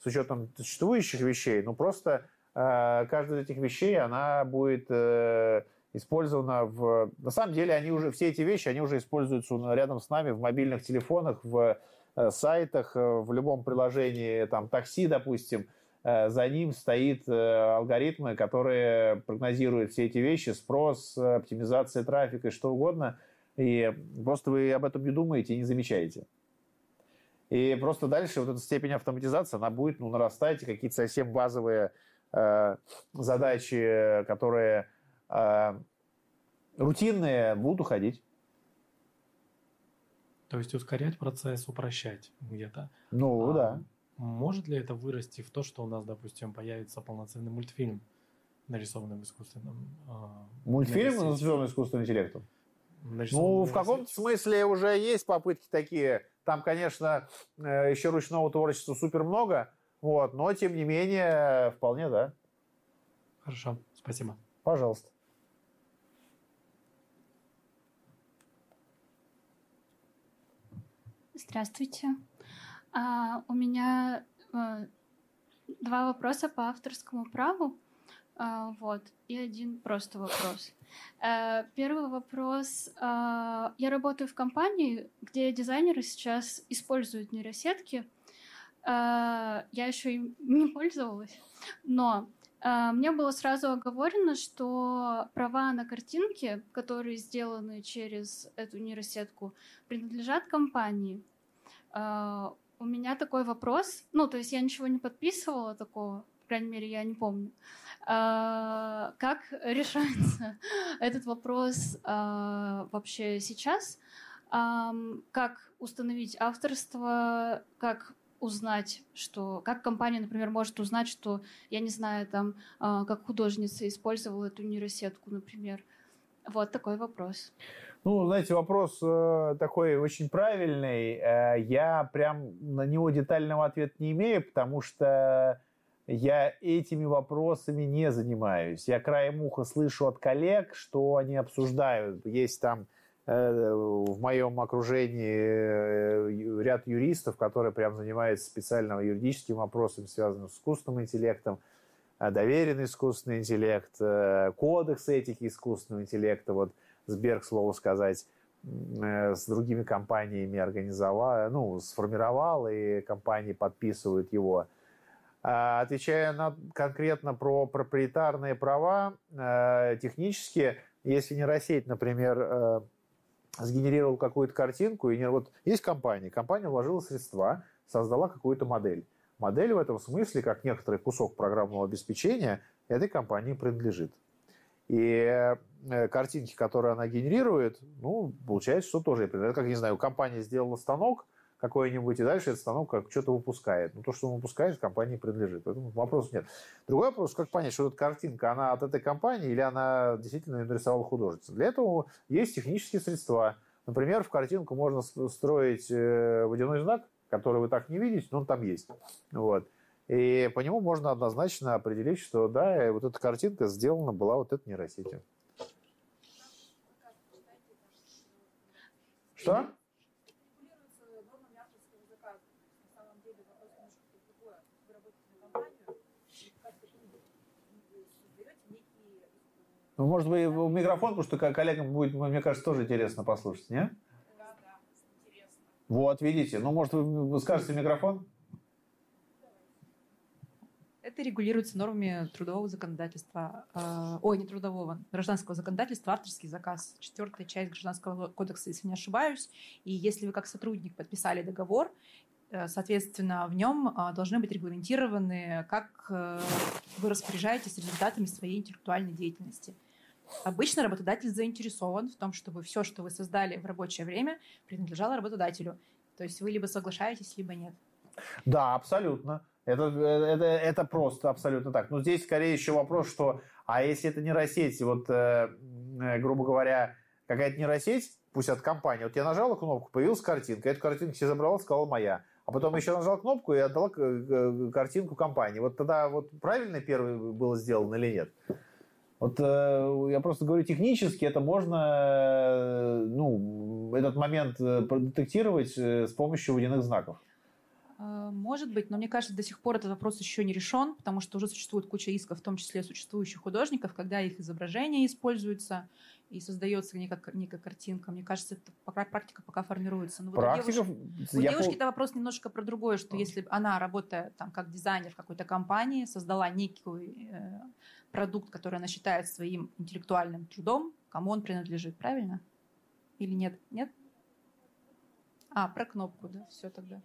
с учетом существующих вещей, ну просто э, каждая из этих вещей, она будет э, использована в... На самом деле, они уже, все эти вещи, они уже используются рядом с нами в мобильных телефонах, в Э, сайтах, э, в любом приложении, там, такси, допустим, э, за ним стоит алгоритмы, которые прогнозируют все эти вещи, спрос, оптимизация трафика и что угодно. И просто вы об этом не думаете и не замечаете. И просто дальше вот эта степень автоматизации, она будет ну, нарастать, и какие-то совсем базовые э, задачи, которые э, рутинные, будут уходить. То есть ускорять процесс, упрощать где-то. Ну, а да. Может ли это вырасти в то, что у нас, допустим, появится полноценный мультфильм, нарисованный в искусственном... Э, мультфильм, нарисованный искусственным интеллектом? Ну, в каком-то смысле уже есть попытки такие. Там, конечно, э, еще ручного творчества супер много, вот, но, тем не менее, вполне, да. Хорошо, спасибо. Пожалуйста. Здравствуйте. А, у меня а, два вопроса по авторскому праву. А, вот, и один просто вопрос. А, первый вопрос. А, я работаю в компании, где дизайнеры сейчас используют нейросетки. А, я еще им не пользовалась, но а, мне было сразу оговорено, что права на картинки, которые сделаны через эту нейросетку, принадлежат компании. А, у меня такой вопрос, ну, то есть я ничего не подписывала такого, по крайней мере, я не помню. А, как решается этот вопрос вообще сейчас? Как установить авторство, как узнать, что как компания, например, может узнать, что я не знаю, там, как художница использовала эту нейросетку, например. Вот такой вопрос. Ну, знаете, вопрос э, такой очень правильный. Э, я прям на него детального ответа не имею, потому что я этими вопросами не занимаюсь. Я краем уха слышу от коллег, что они обсуждают. Есть там Э, в моем окружении ряд юристов, которые прям занимаются специально юридическими вопросами, связанными с искусственным интеллектом, доверенный искусственный интеллект, кодекс этики искусственного интеллекта, вот Сберг, слово сказать, с другими компаниями организовал, ну, сформировал, и компании подписывают его. Отвечая на, конкретно про проприетарные права, технически, если нейросеть, например, сгенерировал какую-то картинку, и не, вот есть компания, компания вложила средства, создала какую-то модель. Модель в этом смысле, как некоторый кусок программного обеспечения, этой компании принадлежит. И э, картинки, которые она генерирует, ну, получается, что тоже принадлежит. Как, не знаю, компания сделала станок, какой-нибудь, и дальше этот станок как что-то выпускает. Но то, что он выпускает, компании принадлежит. Поэтому вопросов нет. Другой вопрос, как понять, что эта картинка, она от этой компании или она действительно ее нарисовала художница. Для этого есть технические средства. Например, в картинку можно строить э, водяной знак, который вы так не видите, но он там есть. Вот. И по нему можно однозначно определить, что да, вот эта картинка сделана была вот этой нейросетью. Что? Ну, может быть, в микрофон, потому что коллегам будет, мне кажется, тоже интересно послушать, не? Да, да, интересно. Вот, видите. Ну, может, вы, скажете микрофон? Это регулируется нормами трудового законодательства, э, ой, не трудового, гражданского законодательства, авторский заказ, четвертая часть гражданского кодекса, если не ошибаюсь. И если вы как сотрудник подписали договор, э, соответственно, в нем э, должны быть регламентированы, как э, вы распоряжаетесь результатами своей интеллектуальной деятельности. Обычно работодатель заинтересован в том, чтобы все, что вы создали в рабочее время, принадлежало работодателю. То есть вы либо соглашаетесь, либо нет. Да, абсолютно. Это, это, это просто абсолютно так. Но здесь скорее еще вопрос, что а если это нейросеть, вот, э, э, грубо говоря, какая-то нейросеть, пусть от компании, вот я нажала кнопку, появилась картинка, эту картинку себе забрала, сказала моя. А потом еще нажал кнопку и отдала картинку компании. Вот тогда вот правильно первый было сделано или нет? Вот э, я просто говорю, технически это можно, э, ну, этот момент э, продетектировать э, с помощью водяных знаков. Э, может быть, но мне кажется, до сих пор этот вопрос еще не решен, потому что уже существует куча исков, в том числе существующих художников, когда их изображение используется и создается некая, некая картинка. Мне кажется, это пока, практика пока формируется. Но вот Практика... у девушки, у девушки это вопрос немножко про другое, что если она, работая там как дизайнер в какой-то компании, создала некий э, продукт, который она считает своим интеллектуальным трудом, кому он принадлежит, правильно? Или нет? Нет? А, про кнопку, да, все тогда.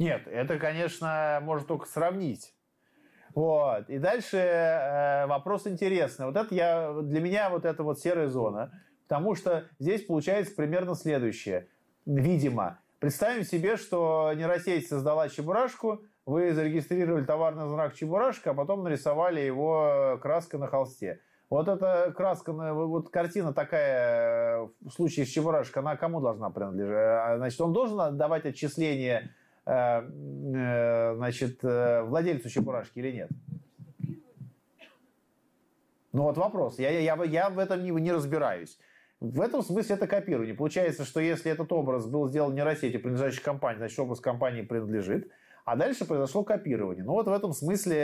Нет, это, конечно, можно только сравнить. Вот. И дальше э, вопрос интересный. Вот это я, для меня вот это вот серая зона, потому что здесь получается примерно следующее. Видимо, представим себе, что нейросеть создала чебурашку, вы зарегистрировали товарный знак чебурашка, а потом нарисовали его краской на холсте. Вот эта краска, вот картина такая в случае с чебурашкой, она кому должна принадлежать? А, значит, он должен давать отчисление Э, э, значит, э, владельцу чебурашки или нет? Ну вот вопрос. Я, я, я в этом не, не разбираюсь. В этом смысле это копирование. Получается, что если этот образ был сделан нейросетью, принадлежащей компании, значит, образ компании принадлежит. А дальше произошло копирование. Ну вот в этом смысле,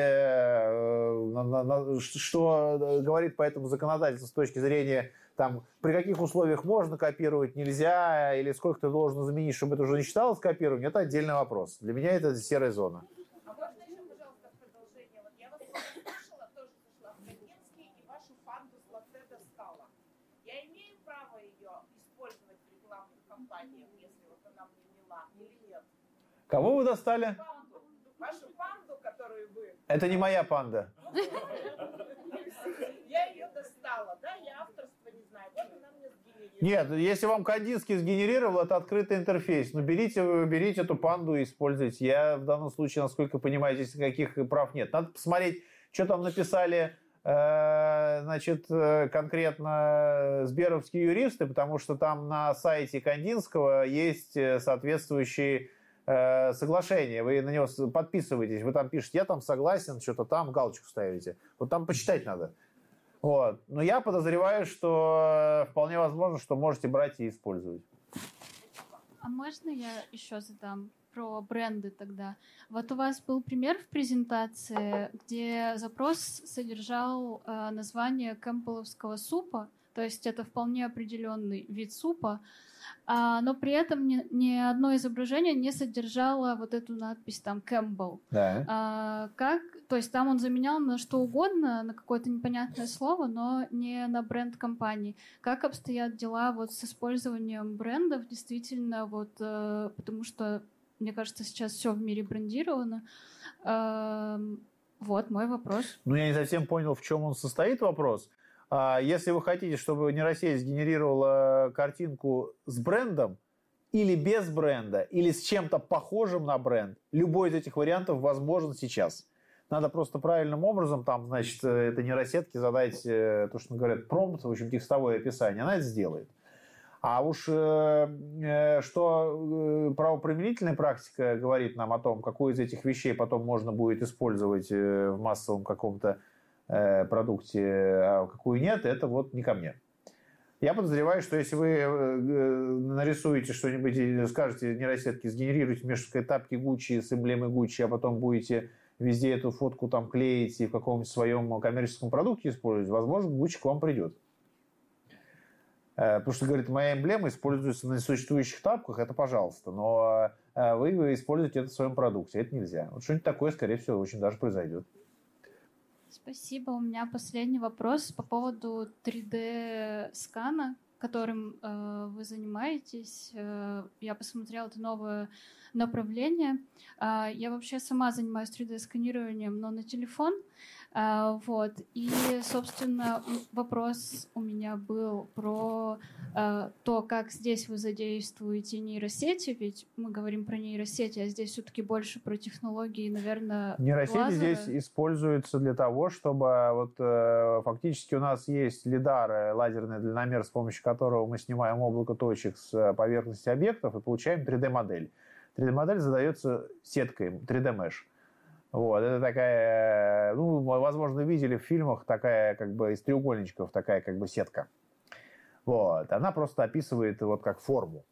что говорит по этому законодательству с точки зрения там, при каких условиях можно копировать, нельзя, или сколько ты должен заменить, чтобы это уже не считалось копированием, это отдельный вопрос. Для меня это серая зона. А можно еще, пожалуйста, продолжение? Вот я вас слушала, тоже зашла в Кандинский и вашу фанду с латте достала. Я имею право ее использовать в рекламных кампаниях, если вот она мне мила, или нет? Кого вы достали? Панду. Вашу панду, которую вы... Это не моя панда. Я ее достала, да, я нет, если вам Кандинский сгенерировал, это открытый интерфейс. Ну, берите, берите эту панду и используйте. Я в данном случае, насколько понимаю, здесь никаких прав нет. Надо посмотреть, что там написали э, значит, э, конкретно сберовские юристы, потому что там на сайте Кандинского есть э, соответствующие соглашения. Вы на него подписываетесь, вы там пишете, я там согласен, что-то там галочку ставите. Вот там почитать надо. Вот. Но я подозреваю, что вполне возможно, что можете брать и использовать. А можно я еще задам про бренды тогда? Вот у вас был пример в презентации, где запрос содержал э, название кэмпбелловского супа, то есть это вполне определенный вид супа, а, но при этом ни, ни одно изображение не содержало вот эту надпись там Кэмпбелл. Да. А, как, то есть там он заменял на что угодно, на какое-то непонятное слово, но не на бренд компании. Как обстоят дела вот с использованием брендов действительно вот, э, потому что мне кажется сейчас все в мире брендировано. Э, вот мой вопрос. Ну я не совсем понял, в чем он состоит вопрос. А если вы хотите, чтобы нейросеть сгенерировала картинку с брендом, или без бренда, или с чем-то похожим на бренд, любой из этих вариантов возможен сейчас. Надо просто правильным образом, там, значит, это нейросетки задать, э, то, что говорят, промпт, в общем, текстовое описание, она это сделает. А уж э, э что э, правоприменительная практика говорит нам о том, какую из этих вещей потом можно будет использовать э, в массовом каком-то э, продукте, а какую нет, это вот не ко мне. Я подозреваю, что если вы э, нарисуете что-нибудь и скажете нейросетки, сгенерируйте вместо тапки Гуччи с эмблемой Гуччи, а потом будете везде эту фотку там клеить и в каком-нибудь своем коммерческом продукте использовать, возможно, Гуччи к вам придет. Э, потому что, говорит, моя эмблема используется на существующих тапках, это пожалуйста. Но э, вы используете это в своем продукте, это нельзя. Вот что-нибудь такое, скорее всего, очень даже произойдет. Спасибо. У меня последний вопрос по поводу 3D-скана, которым э, вы занимаетесь. Э, я посмотрела это новое направление. Э, я вообще сама занимаюсь 3D-сканированием, но на телефон. А, вот. И, собственно, вопрос у меня был про а, то, как здесь вы задействуете нейросети, ведь мы говорим про нейросети, а здесь все-таки больше про технологии, наверное, Нейросети лазеры. здесь используются для того, чтобы вот э, фактически у нас есть лидар, лазерный дальномер, с помощью которого мы снимаем облако точек с поверхности объектов и получаем 3D-модель. 3D-модель задается сеткой 3D-меш. Вот, это такая, ну, возможно, видели в фильмах такая, как бы, из треугольничков такая, как бы, сетка. Вот, она просто описывает вот как форму.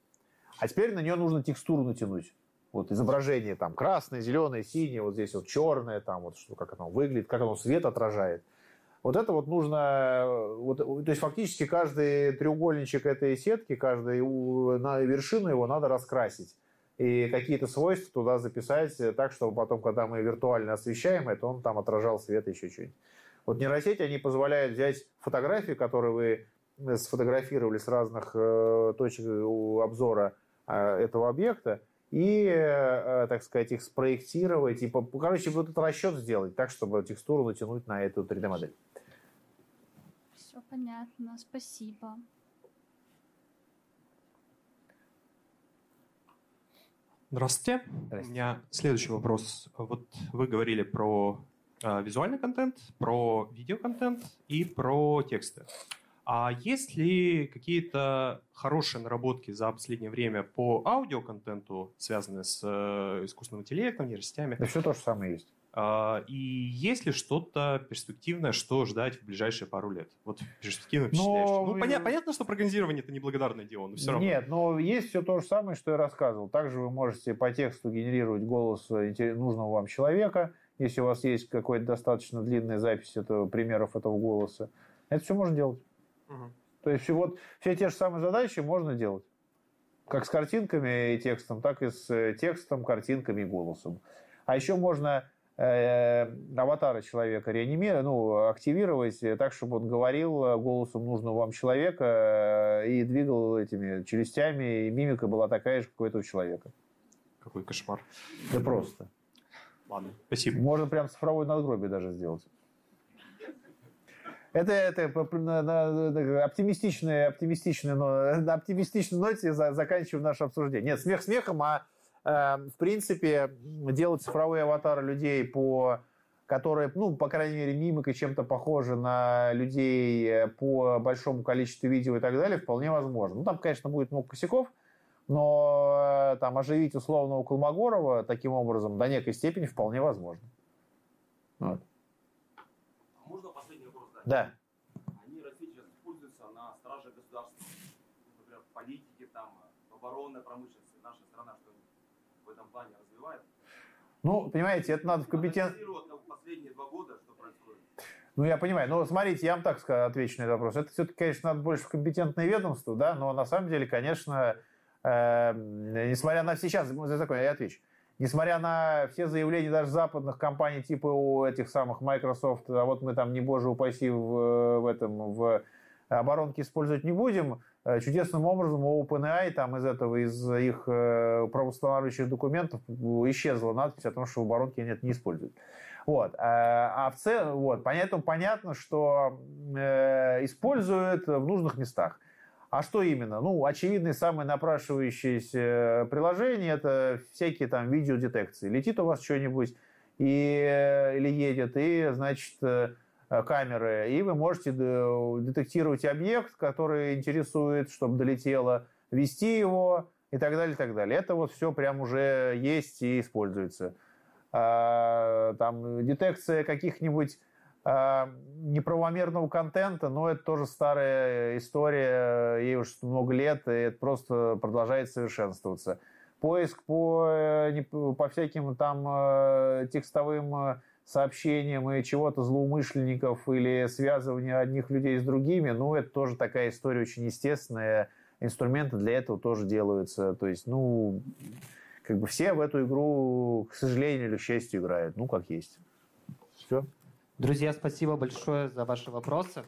А теперь на нее нужно текстуру натянуть. Вот изображение там красное, зеленое, синее, вот здесь вот черное, там вот что, как оно выглядит, как оно свет отражает. Вот это вот нужно, вот, то есть фактически каждый треугольничек этой сетки, каждый на вершину его надо раскрасить и какие-то свойства туда записать э, так, чтобы потом, когда мы виртуально освещаем это, он там отражал свет еще чуть-чуть. Вот нейросети, они позволяют взять фотографии, которые вы э, сфотографировали с разных э, точек обзора э, этого объекта, и, э, так сказать, их спроектировать, и, короче, вот этот расчет сделать так, чтобы текстуру натянуть на эту 3D-модель. Все понятно, спасибо. Здравствуйте. Здравствуйте. У меня следующий вопрос. Вот вы говорили про э, визуальный контент, про видеоконтент и про тексты. А есть ли какие-то хорошие наработки за последнее время по аудиоконтенту, связанные с э, искусственным интеллектом, нейросетями? Да все то же самое есть. А, и есть ли что-то перспективное, что ждать в ближайшие пару лет? Вот перспективно впечатляешь. Но... Ну, поня- понятно, что прогнозирование это неблагодарное дело, но все равно. Нет, но есть все то же самое, что я рассказывал. Также вы можете по тексту генерировать голос э, нужного вам человека, если у вас есть какая-то достаточно длинная запись этого, примеров этого голоса. Это все можно делать. Угу. То есть вот все те же самые задачи можно делать. Как с картинками и текстом, так и с э, текстом, картинками и голосом. А еще можно аватара человека реанимировать, ну, активировать так, чтобы он говорил голосом нужного вам человека э, и двигал этими челюстями, и мимика была такая же, как у этого человека. Какой кошмар. Да просто. Ладно, спасибо. Можно прям цифровой надгробие даже сделать. Это, это на, на, на оптимистичной, оптимистичной, но, на оптимистичной ноте за, заканчиваем наше обсуждение. Нет, смех смехом, а э, в принципе делать цифровые аватары людей по которые, ну, по крайней мере, мимикой чем-то похожи на людей по большому количеству видео и так далее, вполне возможно. Ну, там, конечно, будет много косяков, но э, там оживить условного Колмогорова таким образом до некой степени вполне возможно. Вот. Можно последний вопрос задать? Да. Они России сейчас используются на страже государства. Например, в политике, там, оборонной промышленности. Наша страна что в этом плане развивает. Ну, понимаете, это надо в компетент... Ну, я понимаю. Но смотрите, я вам так скажу, отвечу на этот вопрос. Это все-таки, конечно, надо больше в компетентное ведомство, да, но на самом деле, конечно, э, несмотря на сейчас, за такое я отвечу, несмотря на все заявления даже западных компаний типа у этих самых Microsoft, а вот мы там, не боже упаси, в, в этом, в оборонке использовать не будем, чудесным образом у OpenAI там из этого, из их э, правоустанавливающих документов исчезла надпись о том, что в оборонке нет, не используют. Вот. А в целом, вот, поэтому понятно, что э, используют в нужных местах. А что именно? Ну, очевидно, самое напрашивающееся приложение – это всякие там видеодетекции. Летит у вас что-нибудь и, или едет, и, значит, камеры, и вы можете детектировать объект, который интересует, чтобы долетело, вести его и так далее, и так далее. Это вот все прям уже есть и используется. А, там детекция каких-нибудь э, неправомерного контента, но это тоже старая история, ей уже много лет, и это просто продолжает совершенствоваться. Поиск по, э, по всяким там э, текстовым сообщениям и чего-то злоумышленников или связывание одних людей с другими, ну, это тоже такая история очень естественная. Инструменты для этого тоже делаются. То есть, ну, как бы все в эту игру, к сожалению или к счастью, играют. Ну, как есть. Все. Друзья, спасибо большое за ваши вопросы.